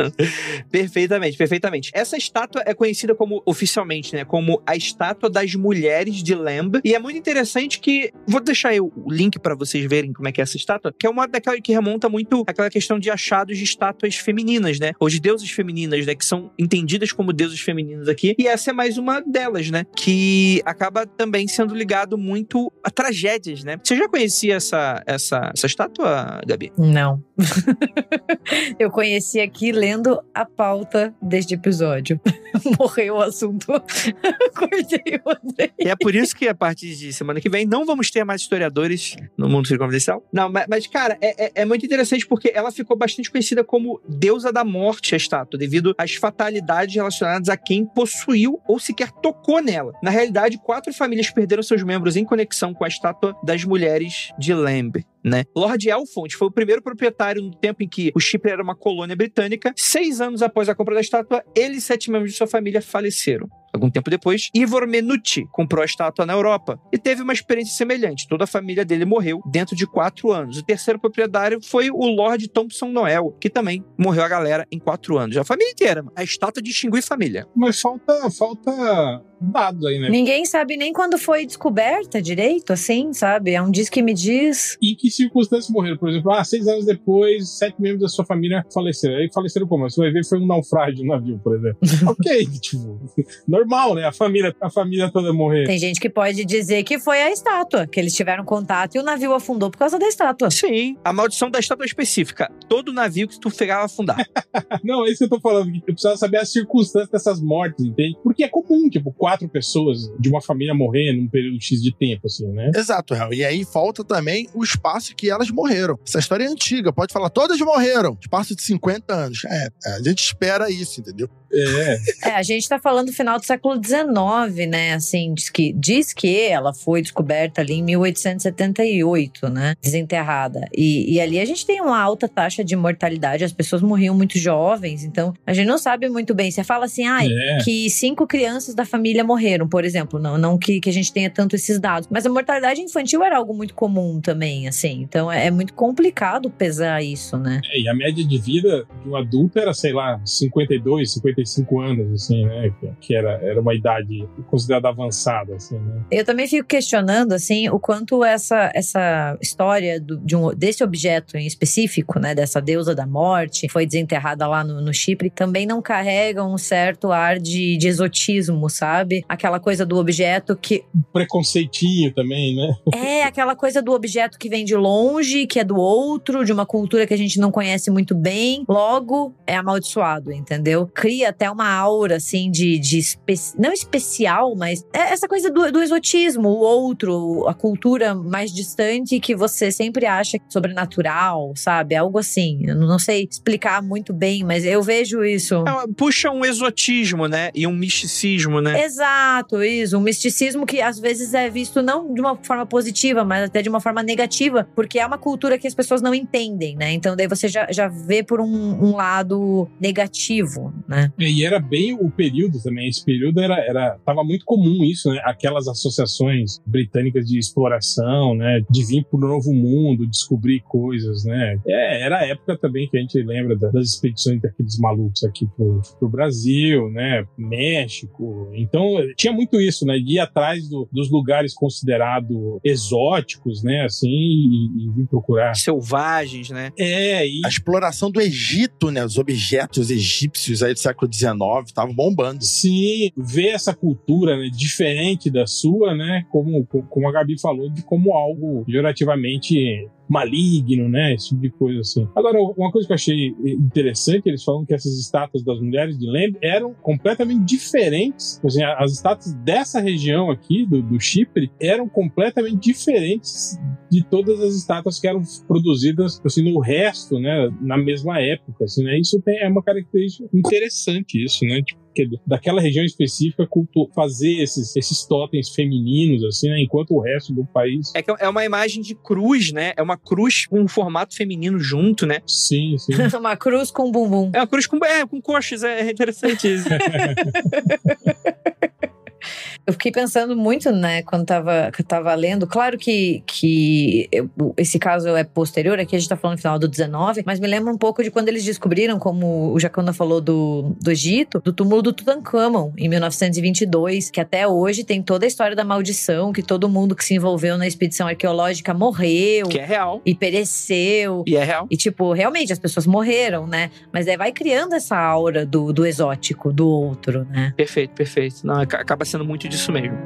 perfeitamente, perfeitamente. Essa estátua é conhecida como, oficialmente, né? Como a estátua das mulheres de Lemb. E é muito interessante que. Vou deixar o link para vocês verem como é que é essa estátua, que é uma daquela que remonta muito àquela questão de achados de estátuas femininas, né? Ou de deusas femininas, né? Que são entendidas como deusas femininas aqui. E essa é mais uma delas, né? Que acaba também sendo ligado muito a tragédias, né? Você já conhecia essa, essa, essa estátua, Gabi? Não. eu conheci aqui lendo a pauta deste episódio. Morreu o assunto. Cortei o André. E é por isso que a partir de semana que vem não vamos ter mais historiadores no mundo confidencial. Não, mas, mas cara, é, é, é, muito interessante porque ela ficou bastante conhecida como deusa da morte, a estátua, devido às fatalidades relacionadas a quem possuiu ou sequer tocou nela. Na realidade, quatro famílias perderam seus membros em conexão com a estátua das mulheres de Lamb né? Lord Elfont foi o primeiro proprietário no tempo em que o Chipre era uma colônia britânica. Seis anos após a compra da estátua, ele e sete membros de sua família faleceram. Algum tempo depois, Ivor Menucci comprou a estátua na Europa e teve uma experiência semelhante. Toda a família dele morreu dentro de quatro anos. O terceiro proprietário foi o Lord Thompson Noel, que também morreu a galera em quatro anos. A família inteira. A estátua distingue família. Mas falta, falta dados aí, né? Ninguém sabe nem quando foi descoberta direito, assim, sabe? É um diz que me diz. E que circunstâncias morreram? Por exemplo, ah, seis anos depois, sete membros da sua família faleceram. Aí faleceram como? Você vai ver foi um naufrágio no navio, por exemplo. ok, tipo, normal, né? A família, a família toda morrer. Tem gente que pode dizer que foi a estátua, que eles tiveram contato e o navio afundou por causa da estátua. Sim, a maldição da estátua específica. Todo navio que tu pegava afundar. Não, é isso que eu tô falando. Eu precisava saber as circunstâncias dessas mortes, entende? Porque é comum, tipo, quatro pessoas de uma família morrer num período X de tempo, assim, né? Exato, Real. E aí falta também o espaço que elas morreram. Essa história é antiga, pode falar, todas morreram. Espaço de 50 anos. É, a gente espera isso, entendeu? É. é, a gente tá falando do final do século XIX, né? Assim, diz que, diz que ela foi descoberta ali em 1878, né? Desenterrada. E, e ali a gente tem uma alta taxa de mortalidade, as pessoas morriam muito jovens, então a gente não sabe muito bem. Você fala assim, ah, é. que cinco crianças da família morreram, por exemplo. Não, não que, que a gente tenha tanto esses dados. Mas a mortalidade infantil era algo muito comum também, assim. Então é, é muito complicado pesar isso, né? É, e a média de vida de um adulto era, sei lá, 52, 53 45 anos, assim, né? Que era, era uma idade considerada avançada, assim, né? Eu também fico questionando, assim, o quanto essa, essa história do, de um, desse objeto em específico, né? Dessa deusa da morte, foi desenterrada lá no, no Chipre, também não carrega um certo ar de, de exotismo, sabe? Aquela coisa do objeto que. Preconceitinho também, né? É, aquela coisa do objeto que vem de longe, que é do outro, de uma cultura que a gente não conhece muito bem, logo é amaldiçoado, entendeu? Cria até uma aura, assim, de. de espe... não especial, mas é essa coisa do, do, exotismo, o outro, a cultura mais distante que você sempre acha sobrenatural, sabe? Algo assim. Eu não sei explicar muito bem, mas eu vejo isso. É, puxa um exotismo, né? E um misticismo, né? Exato, isso. Um misticismo que às vezes é visto não de uma forma positiva, mas até de uma forma negativa, porque é uma cultura que as pessoas não entendem, né? Então daí você já, já vê por um, um lado negativo, né? E era bem o período também. Esse período era, era tava muito comum isso, né? Aquelas associações britânicas de exploração, né? De vir para o novo mundo, descobrir coisas, né? É, era a época também que a gente lembra das expedições daqueles malucos aqui pro, pro Brasil, né? México. Então tinha muito isso, né? De ir atrás do, dos lugares considerados exóticos, né? Assim, e, e vir procurar. Selvagens, né? É. E... A exploração do Egito, né? Os objetos egípcios aí do século XIX, estavam bombando. Sim, ver essa cultura né, diferente da sua, né? Como, como a Gabi falou, de como algo pejorativamente maligno, né? Esse tipo de coisa assim. Agora, uma coisa que eu achei interessante, eles falam que essas estátuas das mulheres de Lembre eram completamente diferentes. Assim, as estátuas dessa região aqui, do, do Chipre, eram completamente diferentes de todas as estátuas que eram produzidas assim, no resto, né? Na mesma época, assim, né? Isso tem, é uma característica interessante, isso, né? Tipo, daquela região específica fazer esses, esses totens femininos, assim, né? Enquanto o resto do país. É que é uma imagem de cruz, né? É uma cruz com um formato feminino junto, né? Sim, sim. uma cruz com bumbum. É uma cruz com, é, com coxas, é interessante isso. Eu fiquei pensando muito, né, quando tava, tava lendo. Claro que, que eu, esse caso é posterior, aqui a gente tá falando no final do 19, mas me lembra um pouco de quando eles descobriram, como o Jacona falou do, do Egito, do túmulo do Tutankhamon, em 1922, que até hoje tem toda a história da maldição, que todo mundo que se envolveu na expedição arqueológica morreu. Que é real. E pereceu. E é real. E, tipo, realmente, as pessoas morreram, né? Mas aí vai criando essa aura do, do exótico, do outro, né? Perfeito, perfeito. Não, acaba sendo muito disso mesmo.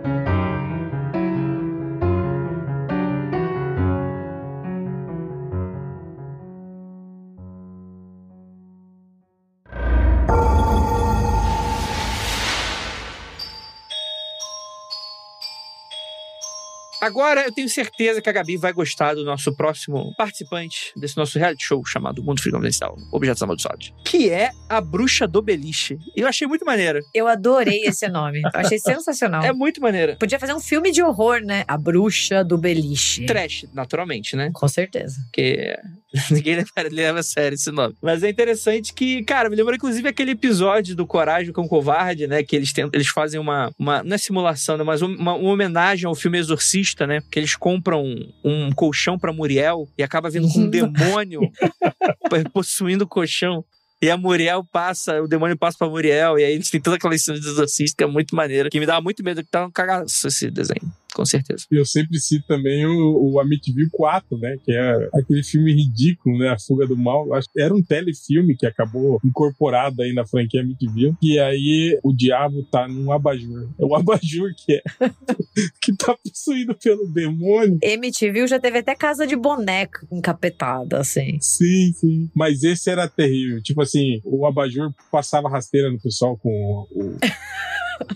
Agora eu tenho certeza que a Gabi vai gostar do nosso próximo participante desse nosso reality show chamado Mundo Free Confidencial, Objetos Amaldiçoados, que é a Bruxa do Beliche. E eu achei muito maneiro. Eu adorei esse nome. Eu achei sensacional. É muito maneiro. Podia fazer um filme de horror, né? A Bruxa do Beliche. Trash, naturalmente, né? Com certeza. Porque ninguém leva, leva a sério esse nome. Mas é interessante que, cara, me lembrou inclusive aquele episódio do Coragem com o Covarde, né? Que eles tentam, eles fazem uma, uma não é simulação, né? Mas uma, uma homenagem ao filme Exorcista, né? Que eles compram um, um colchão pra Muriel e acaba vindo com um demônio possuindo o colchão. E a Muriel passa, o demônio passa pra Muriel, e aí eles têm toda aquela cena de exorcista que é muito maneira, que me dava muito medo, que tá um cagaço esse desenho com certeza. Eu sempre cito também o, o Amityville 4, né? Que é aquele filme ridículo, né? A Fuga do Mal. Acho que era um telefilme que acabou incorporado aí na franquia Amityville. E aí o diabo tá num abajur. É o abajur que é que tá possuído pelo demônio. Amityville já teve até casa de boneca encapetada, assim. Sim, sim. Mas esse era terrível. Tipo assim, o abajur passava rasteira no pessoal com o,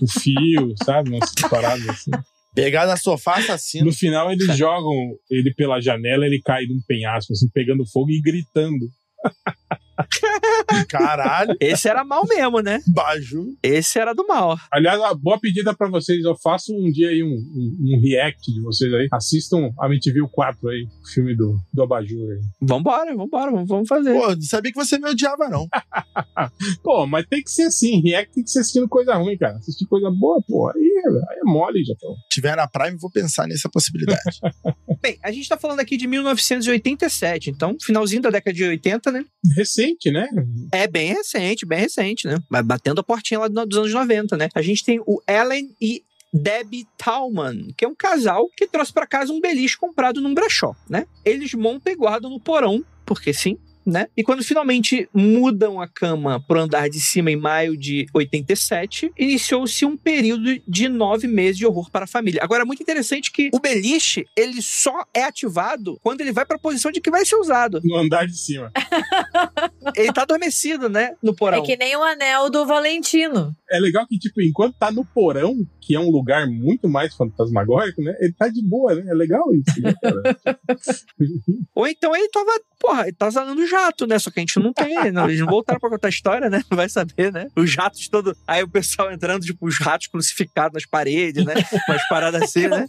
o fio, sabe? Umas paradas assim. Pegar na sofá assassino. No final, eles jogam ele pela janela, ele cai num penhasco, assim, pegando fogo e gritando. Caralho. Esse era mal mesmo, né? Baju. Esse era do mal. Aliás, uma boa pedida pra vocês. Eu faço um dia aí um, um, um react de vocês aí. Assistam a MTV 4 aí, o filme do, do Abajur aí. Vambora, vambora, vamos, vamos fazer. Pô, não sabia que você me odiava, não. pô, mas tem que ser assim. React tem que ser assistindo coisa ruim, cara. Assistir coisa boa, pô. Aí, aí é mole, já tô. Tiver na Prime, vou pensar nessa possibilidade. Bem, a gente tá falando aqui de 1987, então, finalzinho da década de 80, né? Recente, né? É bem recente, bem recente, né? Mas batendo a portinha lá dos anos 90, né? A gente tem o Ellen e Debbie Talman, que é um casal que trouxe para casa um beliche comprado num brechó, né? Eles montam e guardam no porão, porque sim, né? E quando finalmente mudam a cama pro andar de cima em maio de 87, iniciou-se um período de nove meses de horror para a família. Agora, é muito interessante que o beliche, ele só é ativado quando ele vai para a posição de que vai ser usado. No andar de cima. ele tá adormecido, né? No porão. É que nem o anel do Valentino. É legal que, tipo, enquanto tá no porão, que é um lugar muito mais fantasmagórico, né? Ele tá de boa, né? É legal isso, né, cara? Ou então ele tava, porra, ele tá usando o jato, né? Só que a gente não tem, não, eles não voltaram pra contar a história, né? Vai saber, né? Os jatos todo. Aí o pessoal entrando, tipo, os ratos crucificados nas paredes, né? Umas paradas assim, né?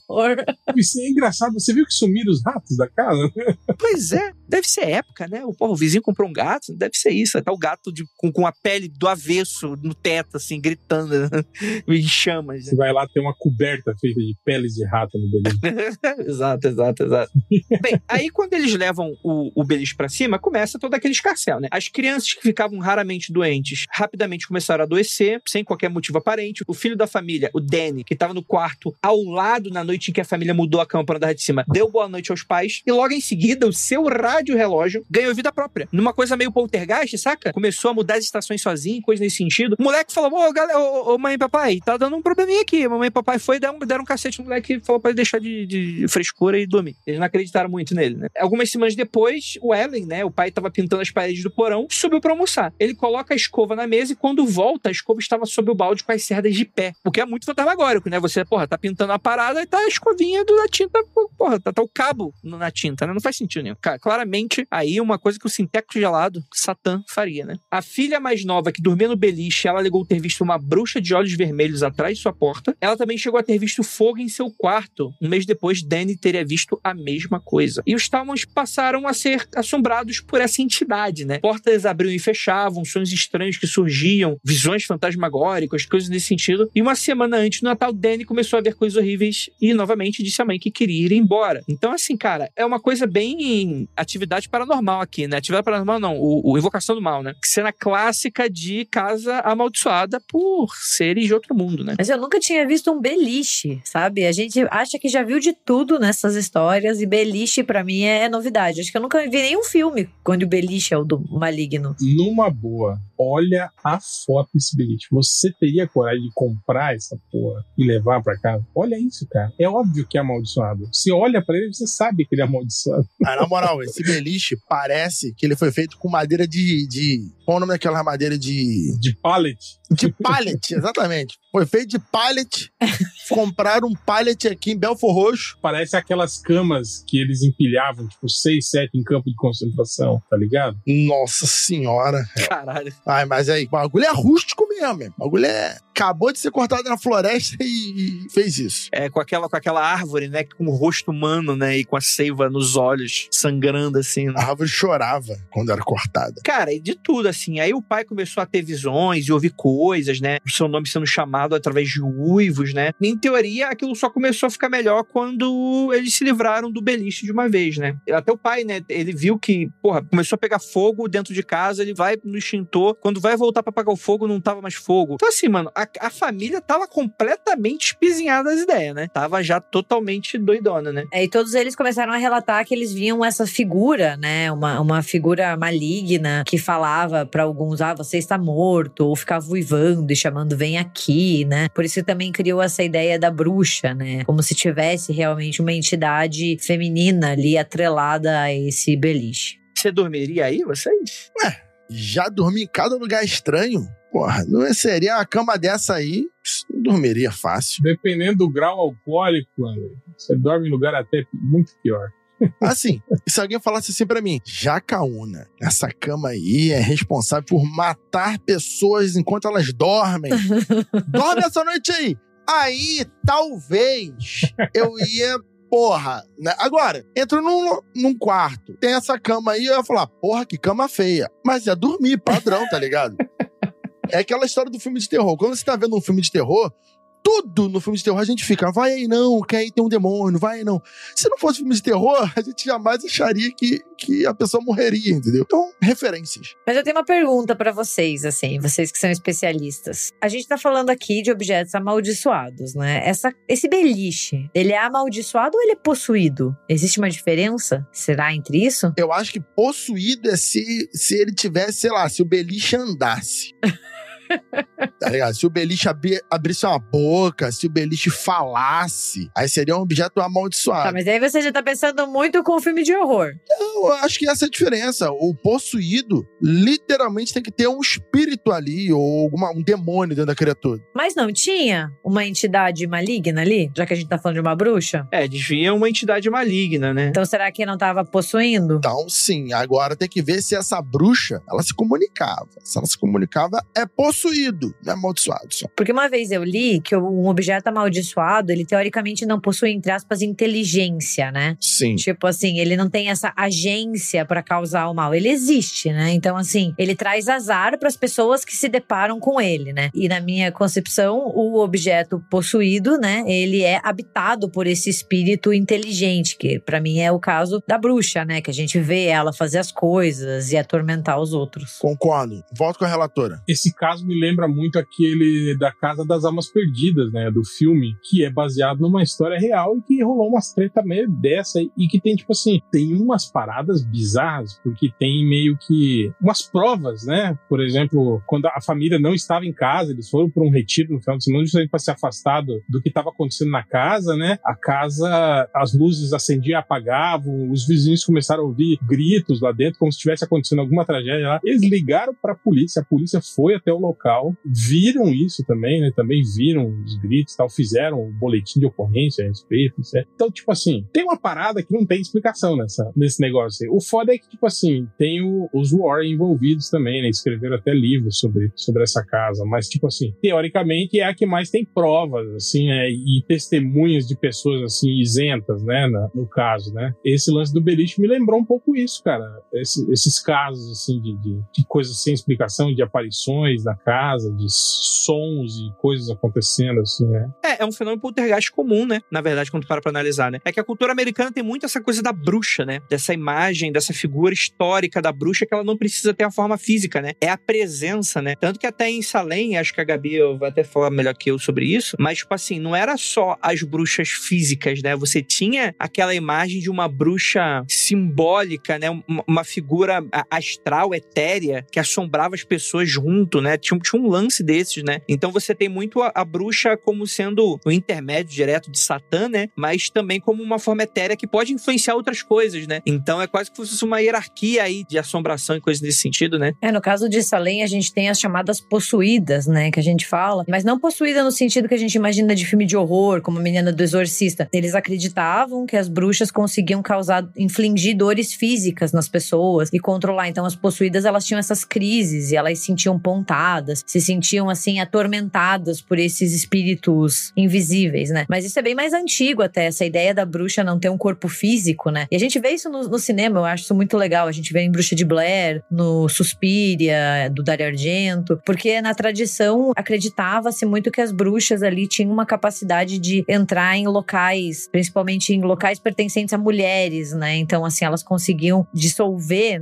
Isso é engraçado. Você viu que sumiram os ratos da casa? Pois é, deve ser época, né? O, porra, o vizinho comprou um gato, deve ser isso. Tá o gato de, com, com a pele do avesso no teto, assim, gritando né? em chamas. Você vai lá ter uma coberta feita de peles de rato no beliche. exato, exato, exato. Bem, aí quando eles levam o, o beliche pra cima, começa todo aquele escarcel, né? As crianças que ficavam raramente doentes rapidamente começaram a adoecer, sem qualquer motivo aparente. O filho da família, o Danny, que estava no quarto ao lado na noite em que a família mudou a cama para andar de cima, deu boa noite aos pais e logo em seguida o seu rádio relógio ganhou vida própria. Numa coisa meio poltergeist, saca? Começou a mudar as estações sozinho, coisa nesse sentido. O moleque falou: Ô, galera, ô, ô, mãe e papai, tá dando um probleminha aqui. Mamãe e papai foi, deram, deram um cacete no moleque e falou pra ele deixar de, de frescura e dormir. Eles não acreditaram muito nele, né? Algumas semanas depois, o Ellen, né? O pai tava pintando as paredes do porão, subiu pra almoçar. Ele coloca a escova na mesa e quando volta, a escova estava sob o balde com as cerdas de pé. O que é muito fantasmagórico, né? Você, porra, tá pintando a parada e tá a escovinha do, da tinta, porra, tá, tá o cabo na tinta, né? Não faz sentido nenhum. Cara, claramente, aí uma coisa que o sinteco gelado, Satã, faria, né? A filha mais nova que dormia no beliche, ela alegou ter visto uma bruxa de olhos vermelhos atrás de sua porta. Ela também chegou a ter visto fogo em seu quarto. Um mês depois, Danny teria visto a mesma coisa. E os Talmans passaram a ser assombrados por essa entidade, né? Portas abriam e fechavam, sons estranhos que surgiam, visões fantasmagóricas, coisas nesse sentido. E uma semana antes do Natal, Danny começou a ver coisas horríveis e novamente disse à mãe que queria ir embora. Então, assim, cara, é uma coisa bem atividade paranormal aqui, né? Atividade paranormal não, o, o Invocação do Mal, né? Cena clássica de casa amaldiçoada por seres de outro mundo, né? Mas eu nunca tinha visto um beliche, sabe? A gente acha que já viu de tudo nessas histórias e beliche para mim é novidade. Acho que eu nunca vi nenhum filme quando o beliche é o do maligno. Numa boa, olha a foto desse beliche. Você teria coragem de comprar essa porra e levar para casa? Olha isso, cara. É óbvio que é amaldiçoado. Você olha para ele, você sabe que ele é amaldiçoado. Ah, na moral, esse beliche parece que ele foi feito com madeira de. de qual o nome daquela madeira de. De pallet. De pallet, exatamente. Foi feito de pallet, compraram um pallet aqui em Belfor Roxo. Parece aquelas camas que eles empilhavam, tipo, seis, sete em campo de concentração, tá ligado? Nossa senhora. Caralho. Ai, mas aí, o bagulho é rústico mesmo. O bagulho é. Acabou de ser cortado na floresta e fez isso. É, com aquela, com aquela árvore, né? Com o rosto humano, né? E com a seiva nos olhos, sangrando assim. Né? A árvore chorava quando era cortada. Cara, e de tudo, assim. Aí o pai começou a ter visões e ouvir coisas, né? O seu nome sendo chamado através de uivos, né? Em teoria, aquilo só começou a ficar melhor quando eles se livraram do beliche de uma vez, né? Até o pai, né? Ele viu que, porra, começou a pegar fogo dentro de casa, ele vai no extintor. Quando vai voltar pra apagar o fogo, não tava mais fogo. Então, assim, mano, a, a família tava completamente espizinhada das ideias, né? Tava já totalmente doidona, né? É, e todos eles começaram a relatar que eles viam essa figura, né? Uma, uma figura maligna que falava para alguns, ah, você está morto, ou ficava uivando e chamando, vem aqui, né? Por isso também criou essa ideia da bruxa, né? Como se tivesse realmente uma entidade feminina ali atrelada a esse beliche. Você dormiria aí, vocês? Já dormi em cada lugar estranho. Porra, não seria uma cama dessa aí, dormiria fácil. Dependendo do grau alcoólico, você dorme em lugar até muito pior. Assim, se alguém falasse assim pra mim, Jacaúna, essa cama aí é responsável por matar pessoas enquanto elas dormem. Dorme essa noite aí. Aí, talvez, eu ia porra, né? Agora, entro num, num quarto, tem essa cama aí, eu ia falar, porra, que cama feia. Mas é dormir, padrão, tá ligado? É aquela história do filme de terror. Quando você tá vendo um filme de terror, tudo no filme de terror a gente fica, vai aí não, que aí tem um demônio, vai aí não. Se não fosse filme de terror, a gente jamais acharia que, que a pessoa morreria, entendeu? Então, referências. Mas eu tenho uma pergunta pra vocês, assim, vocês que são especialistas. A gente tá falando aqui de objetos amaldiçoados, né? Essa, esse beliche, ele é amaldiçoado ou ele é possuído? Existe uma diferença? Será entre isso? Eu acho que possuído é se, se ele tivesse, sei lá, se o beliche andasse. tá ligado? Se o beliche abri, abrisse uma boca, se o beliche falasse, aí seria um objeto amaldiçoado. Tá, mas aí você já tá pensando muito com o filme de horror. Não, eu acho que essa é a diferença. O possuído, literalmente, tem que ter um espírito ali, ou alguma, um demônio dentro da criatura. Mas não tinha uma entidade maligna ali? Já que a gente tá falando de uma bruxa? É, desvia uma entidade maligna, né? Então será que não tava possuindo? Então, sim. Agora tem que ver se essa bruxa, ela se comunicava. Se ela se comunicava, é possuído, não é amaldiçoado só. Porque uma vez eu li que um objeto amaldiçoado, ele teoricamente não possui, entre aspas, inteligência, né? Sim. Tipo assim, ele não tem essa agência pra causar o mal. Ele existe, né? Então, assim, ele traz azar pras pessoas que se deparam com ele, né? E na minha concepção, o objeto possuído, né? Ele é habitado por esse espírito inteligente, que pra mim é o caso da bruxa, né? Que a gente vê ela fazer as coisas e atormentar os outros. Concordo. Volto com a relatora. Esse caso me lembra muito aquele da Casa das Almas Perdidas, né? Do filme, que é baseado numa história real e que rolou umas treta meio dessa e que tem, tipo assim, tem umas paradas bizarras, porque tem meio que umas provas, né? Por exemplo, quando a família não estava em casa, eles foram para um retiro no final de semana, justamente para se afastar do, do que estava acontecendo na casa, né? A casa, as luzes acendiam e apagavam, os vizinhos começaram a ouvir gritos lá dentro, como se estivesse acontecendo alguma tragédia lá. Eles ligaram para a polícia, a polícia foi até o local, viram isso também, né? Também viram os gritos tal, fizeram um boletim de ocorrência a respeito? Então, tipo assim, tem uma parada que não tem explicação nessa, nesse negócio aí. O foda é que, tipo assim, tem o, os Warren envolvidos também, né? Escreveram até livros sobre, sobre essa casa, mas, tipo assim, teoricamente é a que mais tem provas, assim, né? E testemunhas de pessoas, assim, isentas, né? Na, no caso, né? Esse lance do beliche me lembrou um pouco isso, cara. Esse, esses casos, assim, de, de, de coisas sem explicação, de aparições na casa, de sons e coisas acontecendo, assim, né? É, é um fenômeno poltergeist comum, né? Na verdade, quando para pra analisar, né? É que a cultura americana tem muito essa coisa da bruxa, né? Dessa imagem, dessa figura histórica da bruxa que ela não precisa ter a forma física, né? É a presença, né? Tanto que até em Salem, acho que a Gabi vai até falar melhor que eu sobre isso, mas, tipo assim, não era só as bruxas físicas, né? Você tinha aquela imagem de uma bruxa simbólica, né? Uma, uma figura astral, etérea, que assombrava as pessoas junto, né? Tinha, tinha um lance desses, né? Então você tem muito a, a bruxa como sendo o intermédio direto de Satã, né? Mas também como uma forma etérea que pode influenciar outras coisas, né? Então é quase que fosse uma hierarquia aí de assombração e coisas nesse sentido, né? É, no caso de Salem, a gente tem as chamadas possuídas, né? Que a gente fala, mas não possuída no sentido que a gente imagina de filme de horror, como a menina do exorcista. Eles acreditavam que as bruxas conseguiam causar, infligir dores físicas nas pessoas e controlar. Então, as possuídas, elas tinham essas crises e elas se sentiam pontadas, se sentiam, assim, atormentadas por esses espíritos invisíveis, né? Mas isso é bem mais antigo até, essa ideia da bruxa não ter um corpo físico, né? E a gente vê isso no, no cinema, eu acho isso muito legal. A gente vê em Bruxa de Blair, no Suspiria, do Dario Argento, porque na tradição acreditava-se muito que as bruxas ali tinham uma capacidade de entrar em locais, principalmente em locais pertencentes a mulheres, né? Então, assim, elas conseguiam dissolver,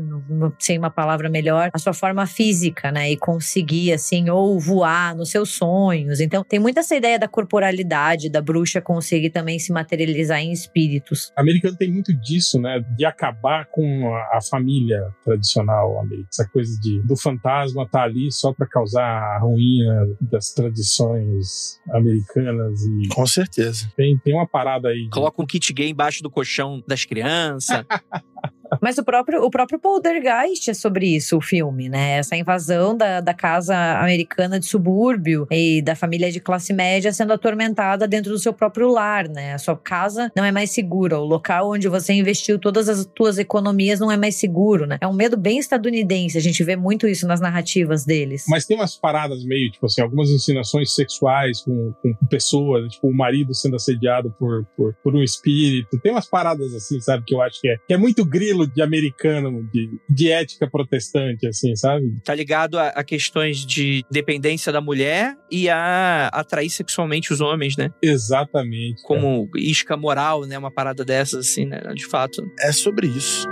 sem uma palavra melhor, a sua forma física, né? E conseguir, assim, ou voar nos seus sonhos. Então, tem muito essa ideia da corporalidade, da bruxa conseguir também se materializar em espíritos. O americano tem muito disso, né? De acabar com a, família tradicional americana. Essa coisa de do fantasma tá ali só para causar a ruína das tradições americanas e Com certeza. tem, tem uma parada aí. de- Coloca um kit gay embaixo do colchão das crianças. Mas o próprio, o próprio Poltergeist é sobre isso, o filme, né? Essa invasão da, da casa americana de subúrbio e da família de classe média sendo atormentada dentro do seu próprio lar, né? A sua casa não é mais segura, o local onde você investiu todas as suas economias não é mais seguro, né? É um medo bem estadunidense, a gente vê muito isso nas narrativas deles. Mas tem umas paradas meio, tipo assim, algumas ensinações sexuais com, com pessoas, tipo, o marido sendo assediado por, por, por um espírito. Tem umas paradas assim, sabe, que eu acho que é, que é muito grilo de americano, de, de ética protestante, assim, sabe? tá ligado a, a questões de dependência da mulher e a atrair sexualmente os homens, né? Exatamente. Como isca moral, né? Uma parada dessas, assim, né? De fato. É sobre isso.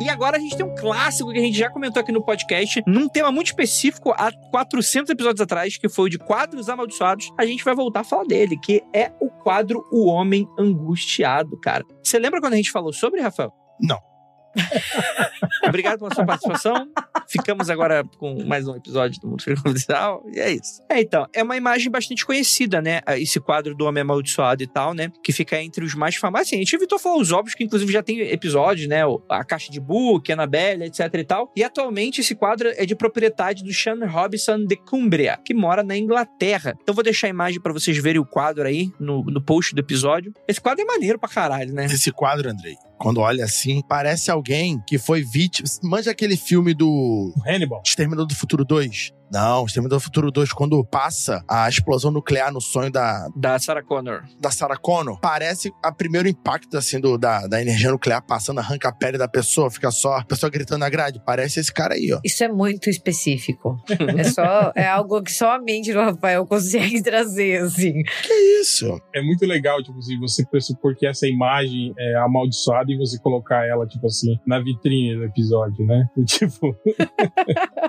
E agora a gente tem um clássico que a gente já comentou aqui no podcast, num tema muito específico, há 400 episódios atrás, que foi o de quadros amaldiçoados. A gente vai voltar a falar dele, que é o quadro O Homem Angustiado, cara. Você lembra quando a gente falou sobre, Rafael? Não. Obrigado pela sua participação. Ficamos agora com mais um episódio do Mundo Confidencial. E é isso. É, então, é uma imagem bastante conhecida, né? Esse quadro do Homem Amaldiçoado e tal, né? Que fica entre os mais famosos. Assim, a gente evitou falar os óbvios, que inclusive já tem episódios, né? A Caixa de Book, Annabelle, etc e tal. E atualmente esse quadro é de propriedade do Sean Robinson de Cumbria, que mora na Inglaterra. Então vou deixar a imagem pra vocês verem o quadro aí no, no post do episódio. Esse quadro é maneiro pra caralho, né? Esse quadro, Andrei, quando olha assim, parece alguém que foi vítima. Manja aquele filme do Hannibal. Exterminador do Futuro 2? Não, Exterminador do Futuro 2, quando passa a explosão nuclear no sonho da, Da Sarah Connor. da Sarah Connor, parece a primeiro impacto assim do, da, da energia nuclear passando, arranca a pele da pessoa, fica só a pessoa gritando na grade. Parece esse cara aí, ó. Isso é muito específico. É só é algo que só a mente do Rafael consegue trazer, assim. Que isso? É muito legal, tipo assim, você pressupor que essa imagem é amaldiçoada e você colocar ela, tipo assim, na vitrine do episódio, né? Tipo,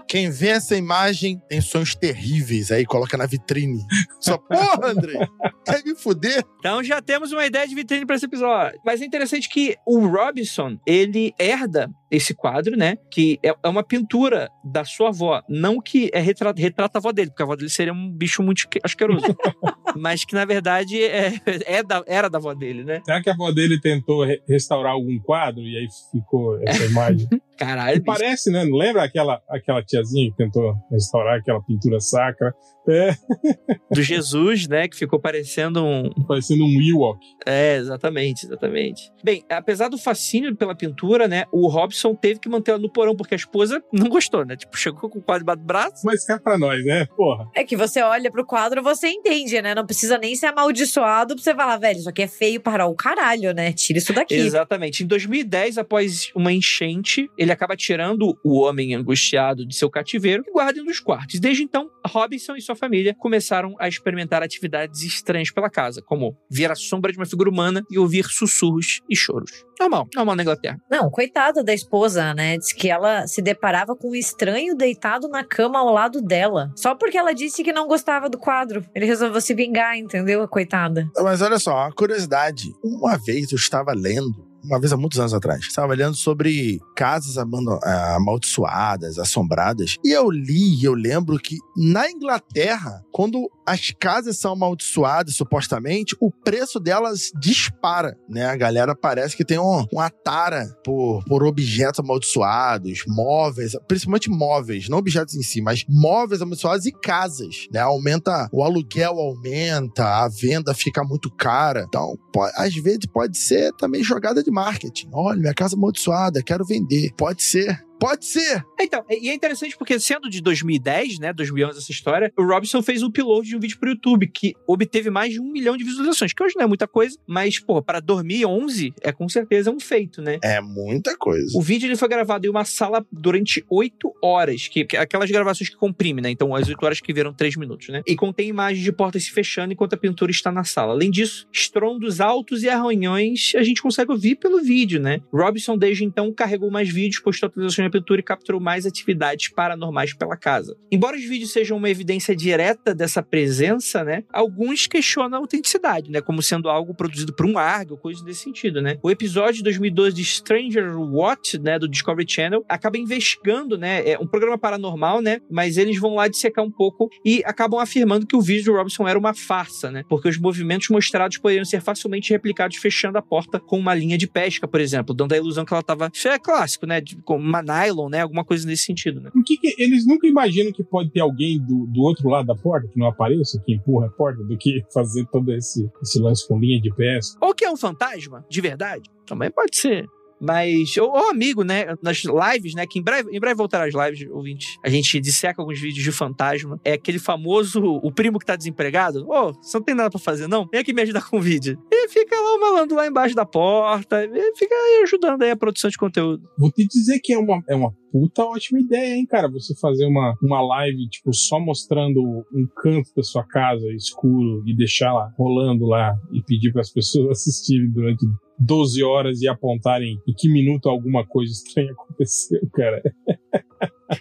Quem vê essa imagem tem sonhos terríveis aí, coloca na vitrine. Só, porra, Andrei, quer me fuder? Então já temos uma ideia de vitrine para esse episódio. Mas é interessante que o Robinson, ele herda esse quadro, né? Que é é uma pintura da sua avó. Não que é retrata, retrata a avó dele, porque a avó dele seria um bicho muito asque- asqueroso. Mas que, na verdade, é, é da- era da avó dele, né? será que a avó dele tentou re- restaurar algum quadro e aí ficou essa imagem? Caralho. Parece, né? Não lembra aquela, aquela tiazinha que tentou restaurar aquela pintura sacra? É, do Jesus, né? Que ficou parecendo um. parecendo um Ewok. É, exatamente, exatamente. Bem, apesar do fascínio pela pintura, né? O Robson teve que manter ela no porão, porque a esposa não gostou, né? Tipo, chegou com o quadro debaixo do braço. Mas cá pra nós, né? Porra. É que você olha pro quadro, você entende, né? Não precisa nem ser amaldiçoado pra você falar, velho, isso aqui é feio para o caralho, né? Tira isso daqui. Exatamente. Em 2010, após uma enchente, ele acaba tirando o homem angustiado de seu cativeiro e guarda em um dos quartos. Desde então, Robinson e sua família começaram a experimentar atividades estranhas pela casa, como ver a sombra de uma figura humana e ouvir sussurros e choros. Normal, normal na Inglaterra. Não, coitada da esposa, né? Diz que ela se deparava com um estranho deitado na cama ao lado dela. Só porque ela disse que não gostava do quadro. Ele resolveu se vingar, entendeu? Coitada. Mas olha só, uma curiosidade. Uma vez eu estava lendo uma vez há muitos anos atrás. Estava lendo sobre casas amaldiçoadas, assombradas. E eu li, eu lembro que na Inglaterra, quando as casas são amaldiçoadas, supostamente, o preço delas dispara, né? A galera parece que tem um, uma tara por, por objetos amaldiçoados, móveis, principalmente móveis, não objetos em si, mas móveis amaldiçoados e casas, né? Aumenta, o aluguel aumenta, a venda fica muito cara. Então, pode, às vezes pode ser também jogada de marketing. Olha, minha casa amaldiçoada, quero vender. Pode ser. Pode ser. Então, e é interessante porque sendo de 2010, né, 2011 essa história, o Robson fez um upload de um vídeo pro YouTube que obteve mais de um milhão de visualizações, que hoje não é muita coisa, mas, pô, para 2011 é com certeza um feito, né? É muita coisa. O vídeo ele foi gravado em uma sala durante oito horas, que, que aquelas gravações que comprime, né? Então, as oito horas que viram três minutos, né? E contém imagens de portas se fechando enquanto a pintura está na sala. Além disso, estrondos altos e arranhões a gente consegue ouvir pelo vídeo, né? Robson, desde então, carregou mais vídeos, postou atualizações e capturou mais atividades paranormais pela casa. Embora os vídeos sejam uma evidência direta dessa presença, né, alguns questionam a autenticidade, né, como sendo algo produzido por um ARG ou coisa desse sentido, né. O episódio de 2012 de Stranger What, né, do Discovery Channel, acaba investigando, né, é um programa paranormal, né, mas eles vão lá dissecar um pouco e acabam afirmando que o vídeo do Robson era uma farsa, né, porque os movimentos mostrados poderiam ser facilmente replicados fechando a porta com uma linha de pesca, por exemplo, dando a ilusão que ela estava, isso é clássico, né, com uma nylon, né? Alguma coisa nesse sentido, né? Por que, que eles nunca imaginam que pode ter alguém do, do outro lado da porta que não apareça, que empurra a porta, do que fazer todo esse, esse lance com linha de pesca? Ou que é um fantasma, de verdade? Também pode ser. Mas, ou, ou amigo, né? Nas lives, né? Que em breve, em breve voltará as lives, ouvinte. A gente disseca alguns vídeos de fantasma. É aquele famoso, o primo que tá desempregado. Ô, oh, você não tem nada pra fazer, não? Vem aqui me ajudar com o vídeo. E fica lá o malandro lá embaixo da porta. E fica aí ajudando aí a produção de conteúdo. Vou te dizer que é uma, é uma puta ótima ideia, hein, cara? Você fazer uma, uma live, tipo, só mostrando um canto da sua casa escuro e deixar lá rolando lá e pedir para as pessoas assistirem durante 12 horas e apontarem em que minuto alguma coisa estranha aconteceu, cara.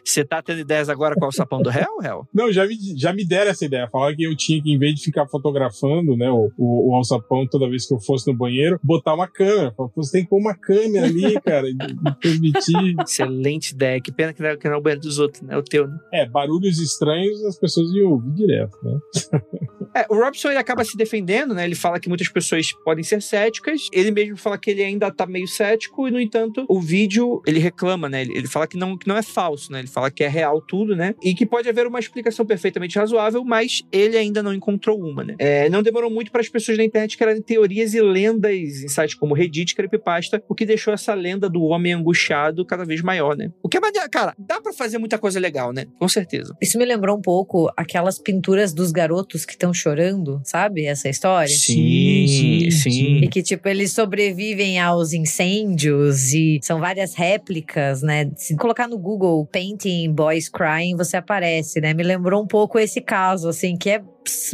Você tá tendo ideias agora com o sapão do réu, réu? Não, já me, já me deram essa ideia. Falaram que eu tinha que, em vez de ficar fotografando, né, o, o, o alçapão toda vez que eu fosse no banheiro, botar uma câmera. Você tem que pôr uma câmera ali, cara, e, transmitir. Excelente ideia. Que pena que não, é, que não é o banheiro dos outros, né? É o teu, né? É, barulhos estranhos as pessoas iam ouvir direto, né? É, o Robson ele acaba se defendendo, né? Ele fala que muitas pessoas podem ser céticas. Ele mesmo fala que ele ainda tá meio cético e, no entanto, o vídeo ele reclama, né? Ele, ele fala que não, que não é falso, né? Ele fala que é real tudo, né? E que pode haver uma explicação perfeitamente razoável, mas ele ainda não encontrou uma, né? É, não demorou muito para as pessoas na internet criarem teorias e lendas em sites como Reddit, Creepypasta, o que deixou essa lenda do homem angustiado cada vez maior, né? O que é maneiro, cara, dá para fazer muita coisa legal, né? Com certeza. Isso me lembrou um pouco aquelas pinturas dos garotos que estão chorando, sabe? Essa história. Sim, sim, sim. E que, tipo, eles sobrevivem aos incêndios e são várias réplicas, né? Se colocar no Google Painting Boys Crying, você aparece, né? Me lembrou um pouco esse caso, assim, que é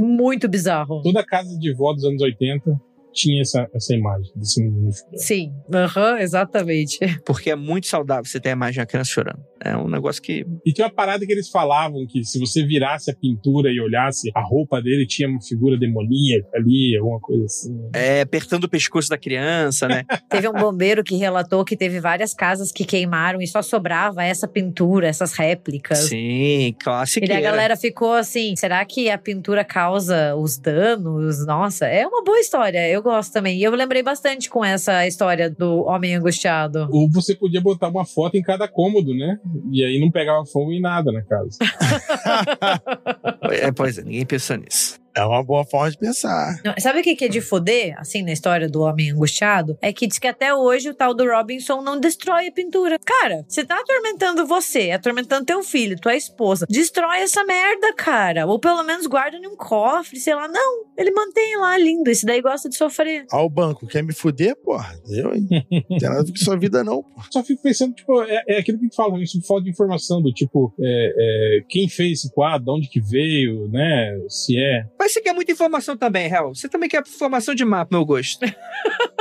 muito bizarro. Toda casa de vó dos anos 80 tinha essa, essa imagem desse menino chorando. Sim, uhum, exatamente. Porque é muito saudável você ter a imagem da criança chorando. É um negócio que. E tem uma parada que eles falavam que se você virasse a pintura e olhasse a roupa dele, tinha uma figura demoníaca ali, alguma coisa assim. É, apertando o pescoço da criança, né? teve um bombeiro que relatou que teve várias casas que queimaram e só sobrava essa pintura, essas réplicas. Sim, clássico. E a galera ficou assim: será que a pintura causa os danos? Nossa, é uma boa história. Eu gosto também. E eu lembrei bastante com essa história do homem angustiado. Ou você podia botar uma foto em cada cômodo, né? E aí não pegava fogo em nada na casa. é, pois é, ninguém pensou nisso. É uma boa forma de pensar. Não, sabe o que é de foder, assim, na história do homem angustiado? É que diz que até hoje o tal do Robinson não destrói a pintura. Cara, você tá atormentando você, atormentando teu filho, tua esposa. Destrói essa merda, cara. Ou pelo menos guarda em um cofre, sei lá. Não, ele mantém lá lindo. Esse daí gosta de sofrer. Ao banco, quer me fuder, porra? Eu, hein? Não tem nada a ver com sua vida, não, porra. Só fico pensando, tipo, é, é aquilo que a gente fala, isso falta de informação do tipo, é, é, quem fez esse quadro, de onde que veio, né? Se é. Mas você quer muita informação também, Hel. Você também quer informação de mapa, meu gosto.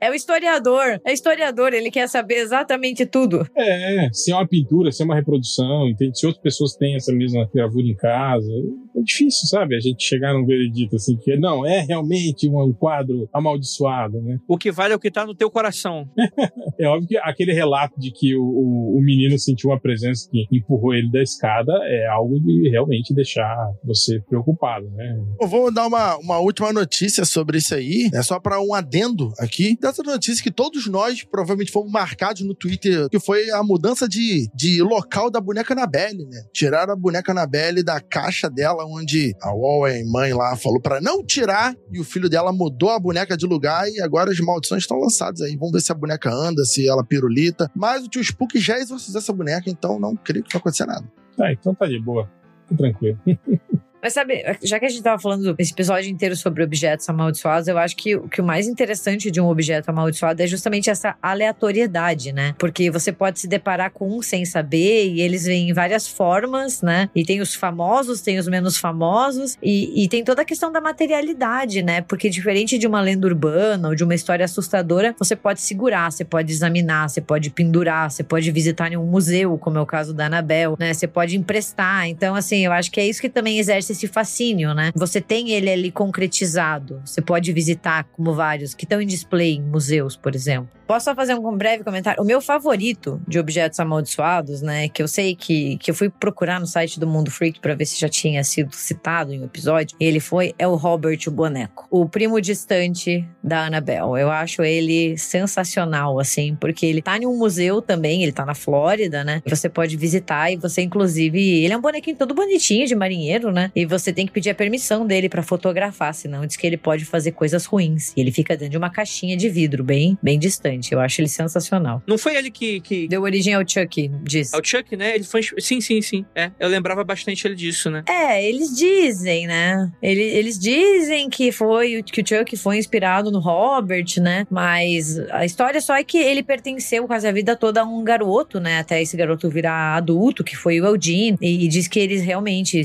É o historiador. É historiador, ele quer saber exatamente tudo. É, se é uma pintura, se é uma reprodução, entende? Se outras pessoas têm essa mesma gravura em casa, é difícil, sabe? A gente chegar num veredito assim que não, é realmente um quadro amaldiçoado, né? O que vale é o que tá no teu coração. É óbvio que aquele relato de que o, o, o menino sentiu uma presença que empurrou ele da escada é algo de realmente deixar você preocupado, né? Eu vou dar uma, uma última notícia sobre isso aí. É só para um adendo aqui. Dessa notícia que todos nós provavelmente fomos marcados no Twitter, que foi a mudança de, de local da boneca Annabelle, né? Tiraram a boneca Annabelle da caixa dela, onde a Huawei mãe lá falou para não tirar, e o filho dela mudou a boneca de lugar e agora as maldições estão lançadas aí. Vamos ver se a boneca anda, se ela pirulita. Mas o tio Spook já exorcizou essa boneca, então não creio que vai acontecer nada. Tá, então tá de boa. Tá tranquilo. Mas sabe, já que a gente tava falando esse episódio inteiro sobre objetos amaldiçoados, eu acho que, que o mais interessante de um objeto amaldiçoado é justamente essa aleatoriedade, né? Porque você pode se deparar com um sem saber e eles vêm em várias formas, né? E tem os famosos, tem os menos famosos e, e tem toda a questão da materialidade, né? Porque diferente de uma lenda urbana ou de uma história assustadora, você pode segurar, você pode examinar, você pode pendurar, você pode visitar em um museu, como é o caso da Anabel, né? Você pode emprestar. Então, assim, eu acho que é isso que também exerce esse fascínio, né? Você tem ele ali concretizado. Você pode visitar, como vários, que estão em display em museus, por exemplo. Posso só fazer um breve comentário? O meu favorito de objetos amaldiçoados, né? Que eu sei que, que eu fui procurar no site do Mundo Freak para ver se já tinha sido citado em um episódio. Ele foi, é o Robert o Boneco. O primo distante da Annabelle. Eu acho ele sensacional, assim, porque ele tá em um museu também, ele tá na Flórida, né? Você pode visitar e você, inclusive, ele é um bonequinho todo bonitinho de marinheiro, né? E você tem que pedir a permissão dele para fotografar, senão diz que ele pode fazer coisas ruins. E ele fica dentro de uma caixinha de vidro, bem, bem distante. Eu acho ele sensacional. Não foi ele que. que... Deu origem ao Chuck, diz. É o Chuck, né? Ele foi. Sim, sim, sim. É, eu lembrava bastante ele disso, né? É, eles dizem, né? Eles, eles dizem que foi que o Chuck foi inspirado no Robert, né? Mas a história só é que ele pertenceu quase a vida toda a um garoto, né? Até esse garoto virar adulto, que foi o Eugene. E, e diz que eles realmente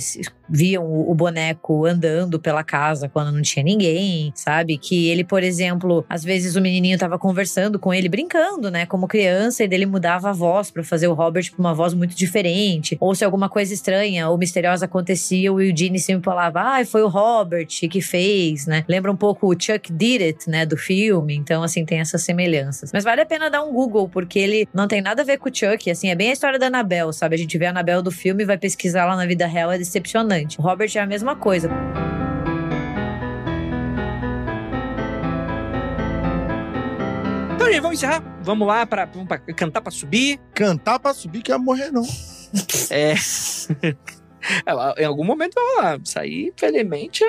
viam o, boneco andando pela casa quando não tinha ninguém, sabe? Que ele, por exemplo, às vezes o menininho tava conversando com ele, brincando, né? Como criança, e dele mudava a voz para fazer o Robert com uma voz muito diferente. Ou se alguma coisa estranha ou misteriosa acontecia, o Eugene sempre falava, ah, foi o Robert que fez, né? Lembra um pouco o Chuck Did It, né? Do filme. Então, assim, tem essas semelhanças. Mas vale a pena dar um Google, porque ele não tem nada a ver com o Chuck, assim, é bem a história da Anabel, sabe? A gente vê a Anabel do filme vai pesquisar lá na vida real, é decepcionante. O Robert é a mesma coisa. Então, gente, vamos encerrar. Vamos lá para cantar para subir. Cantar para subir que é morrer, não. é. em algum momento vai rolar. Isso aí, infelizmente,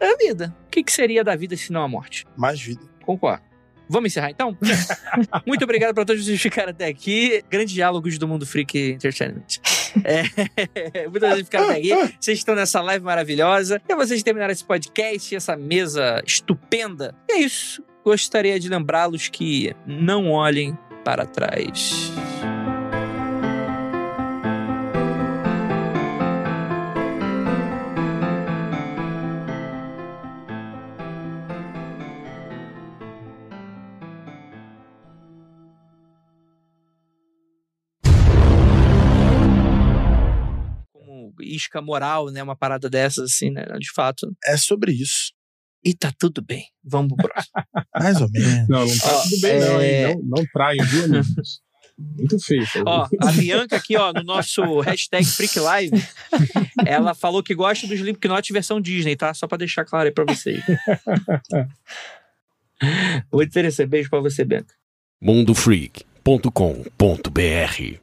é a vida. O que, que seria da vida se não a morte? Mais vida. Concordo. Vamos encerrar então? Muito obrigado para todos vocês que ficaram até aqui. Grandes diálogos do Mundo Freak Entertainment. É, muito obrigado por aqui. Vocês estão nessa live maravilhosa. E vocês terminaram esse podcast, essa mesa estupenda. E é isso. Gostaria de lembrá-los que não olhem para trás. Isca moral, né? Uma parada dessas, assim, né? De fato. É sobre isso. E tá tudo bem. Vamos pro próximo. Mais ou menos. Não, não tá tudo bem, é... não, hein? Não, não traem, viu, amigos? Muito feio. Ó, a Bianca aqui, ó, no nosso hashtag FreakLive, ela falou que gosta do Slipknot versão Disney, tá? Só pra deixar claro aí pra vocês. Muito interessante. Beijo pra você, Bianca. mundofreak.com.br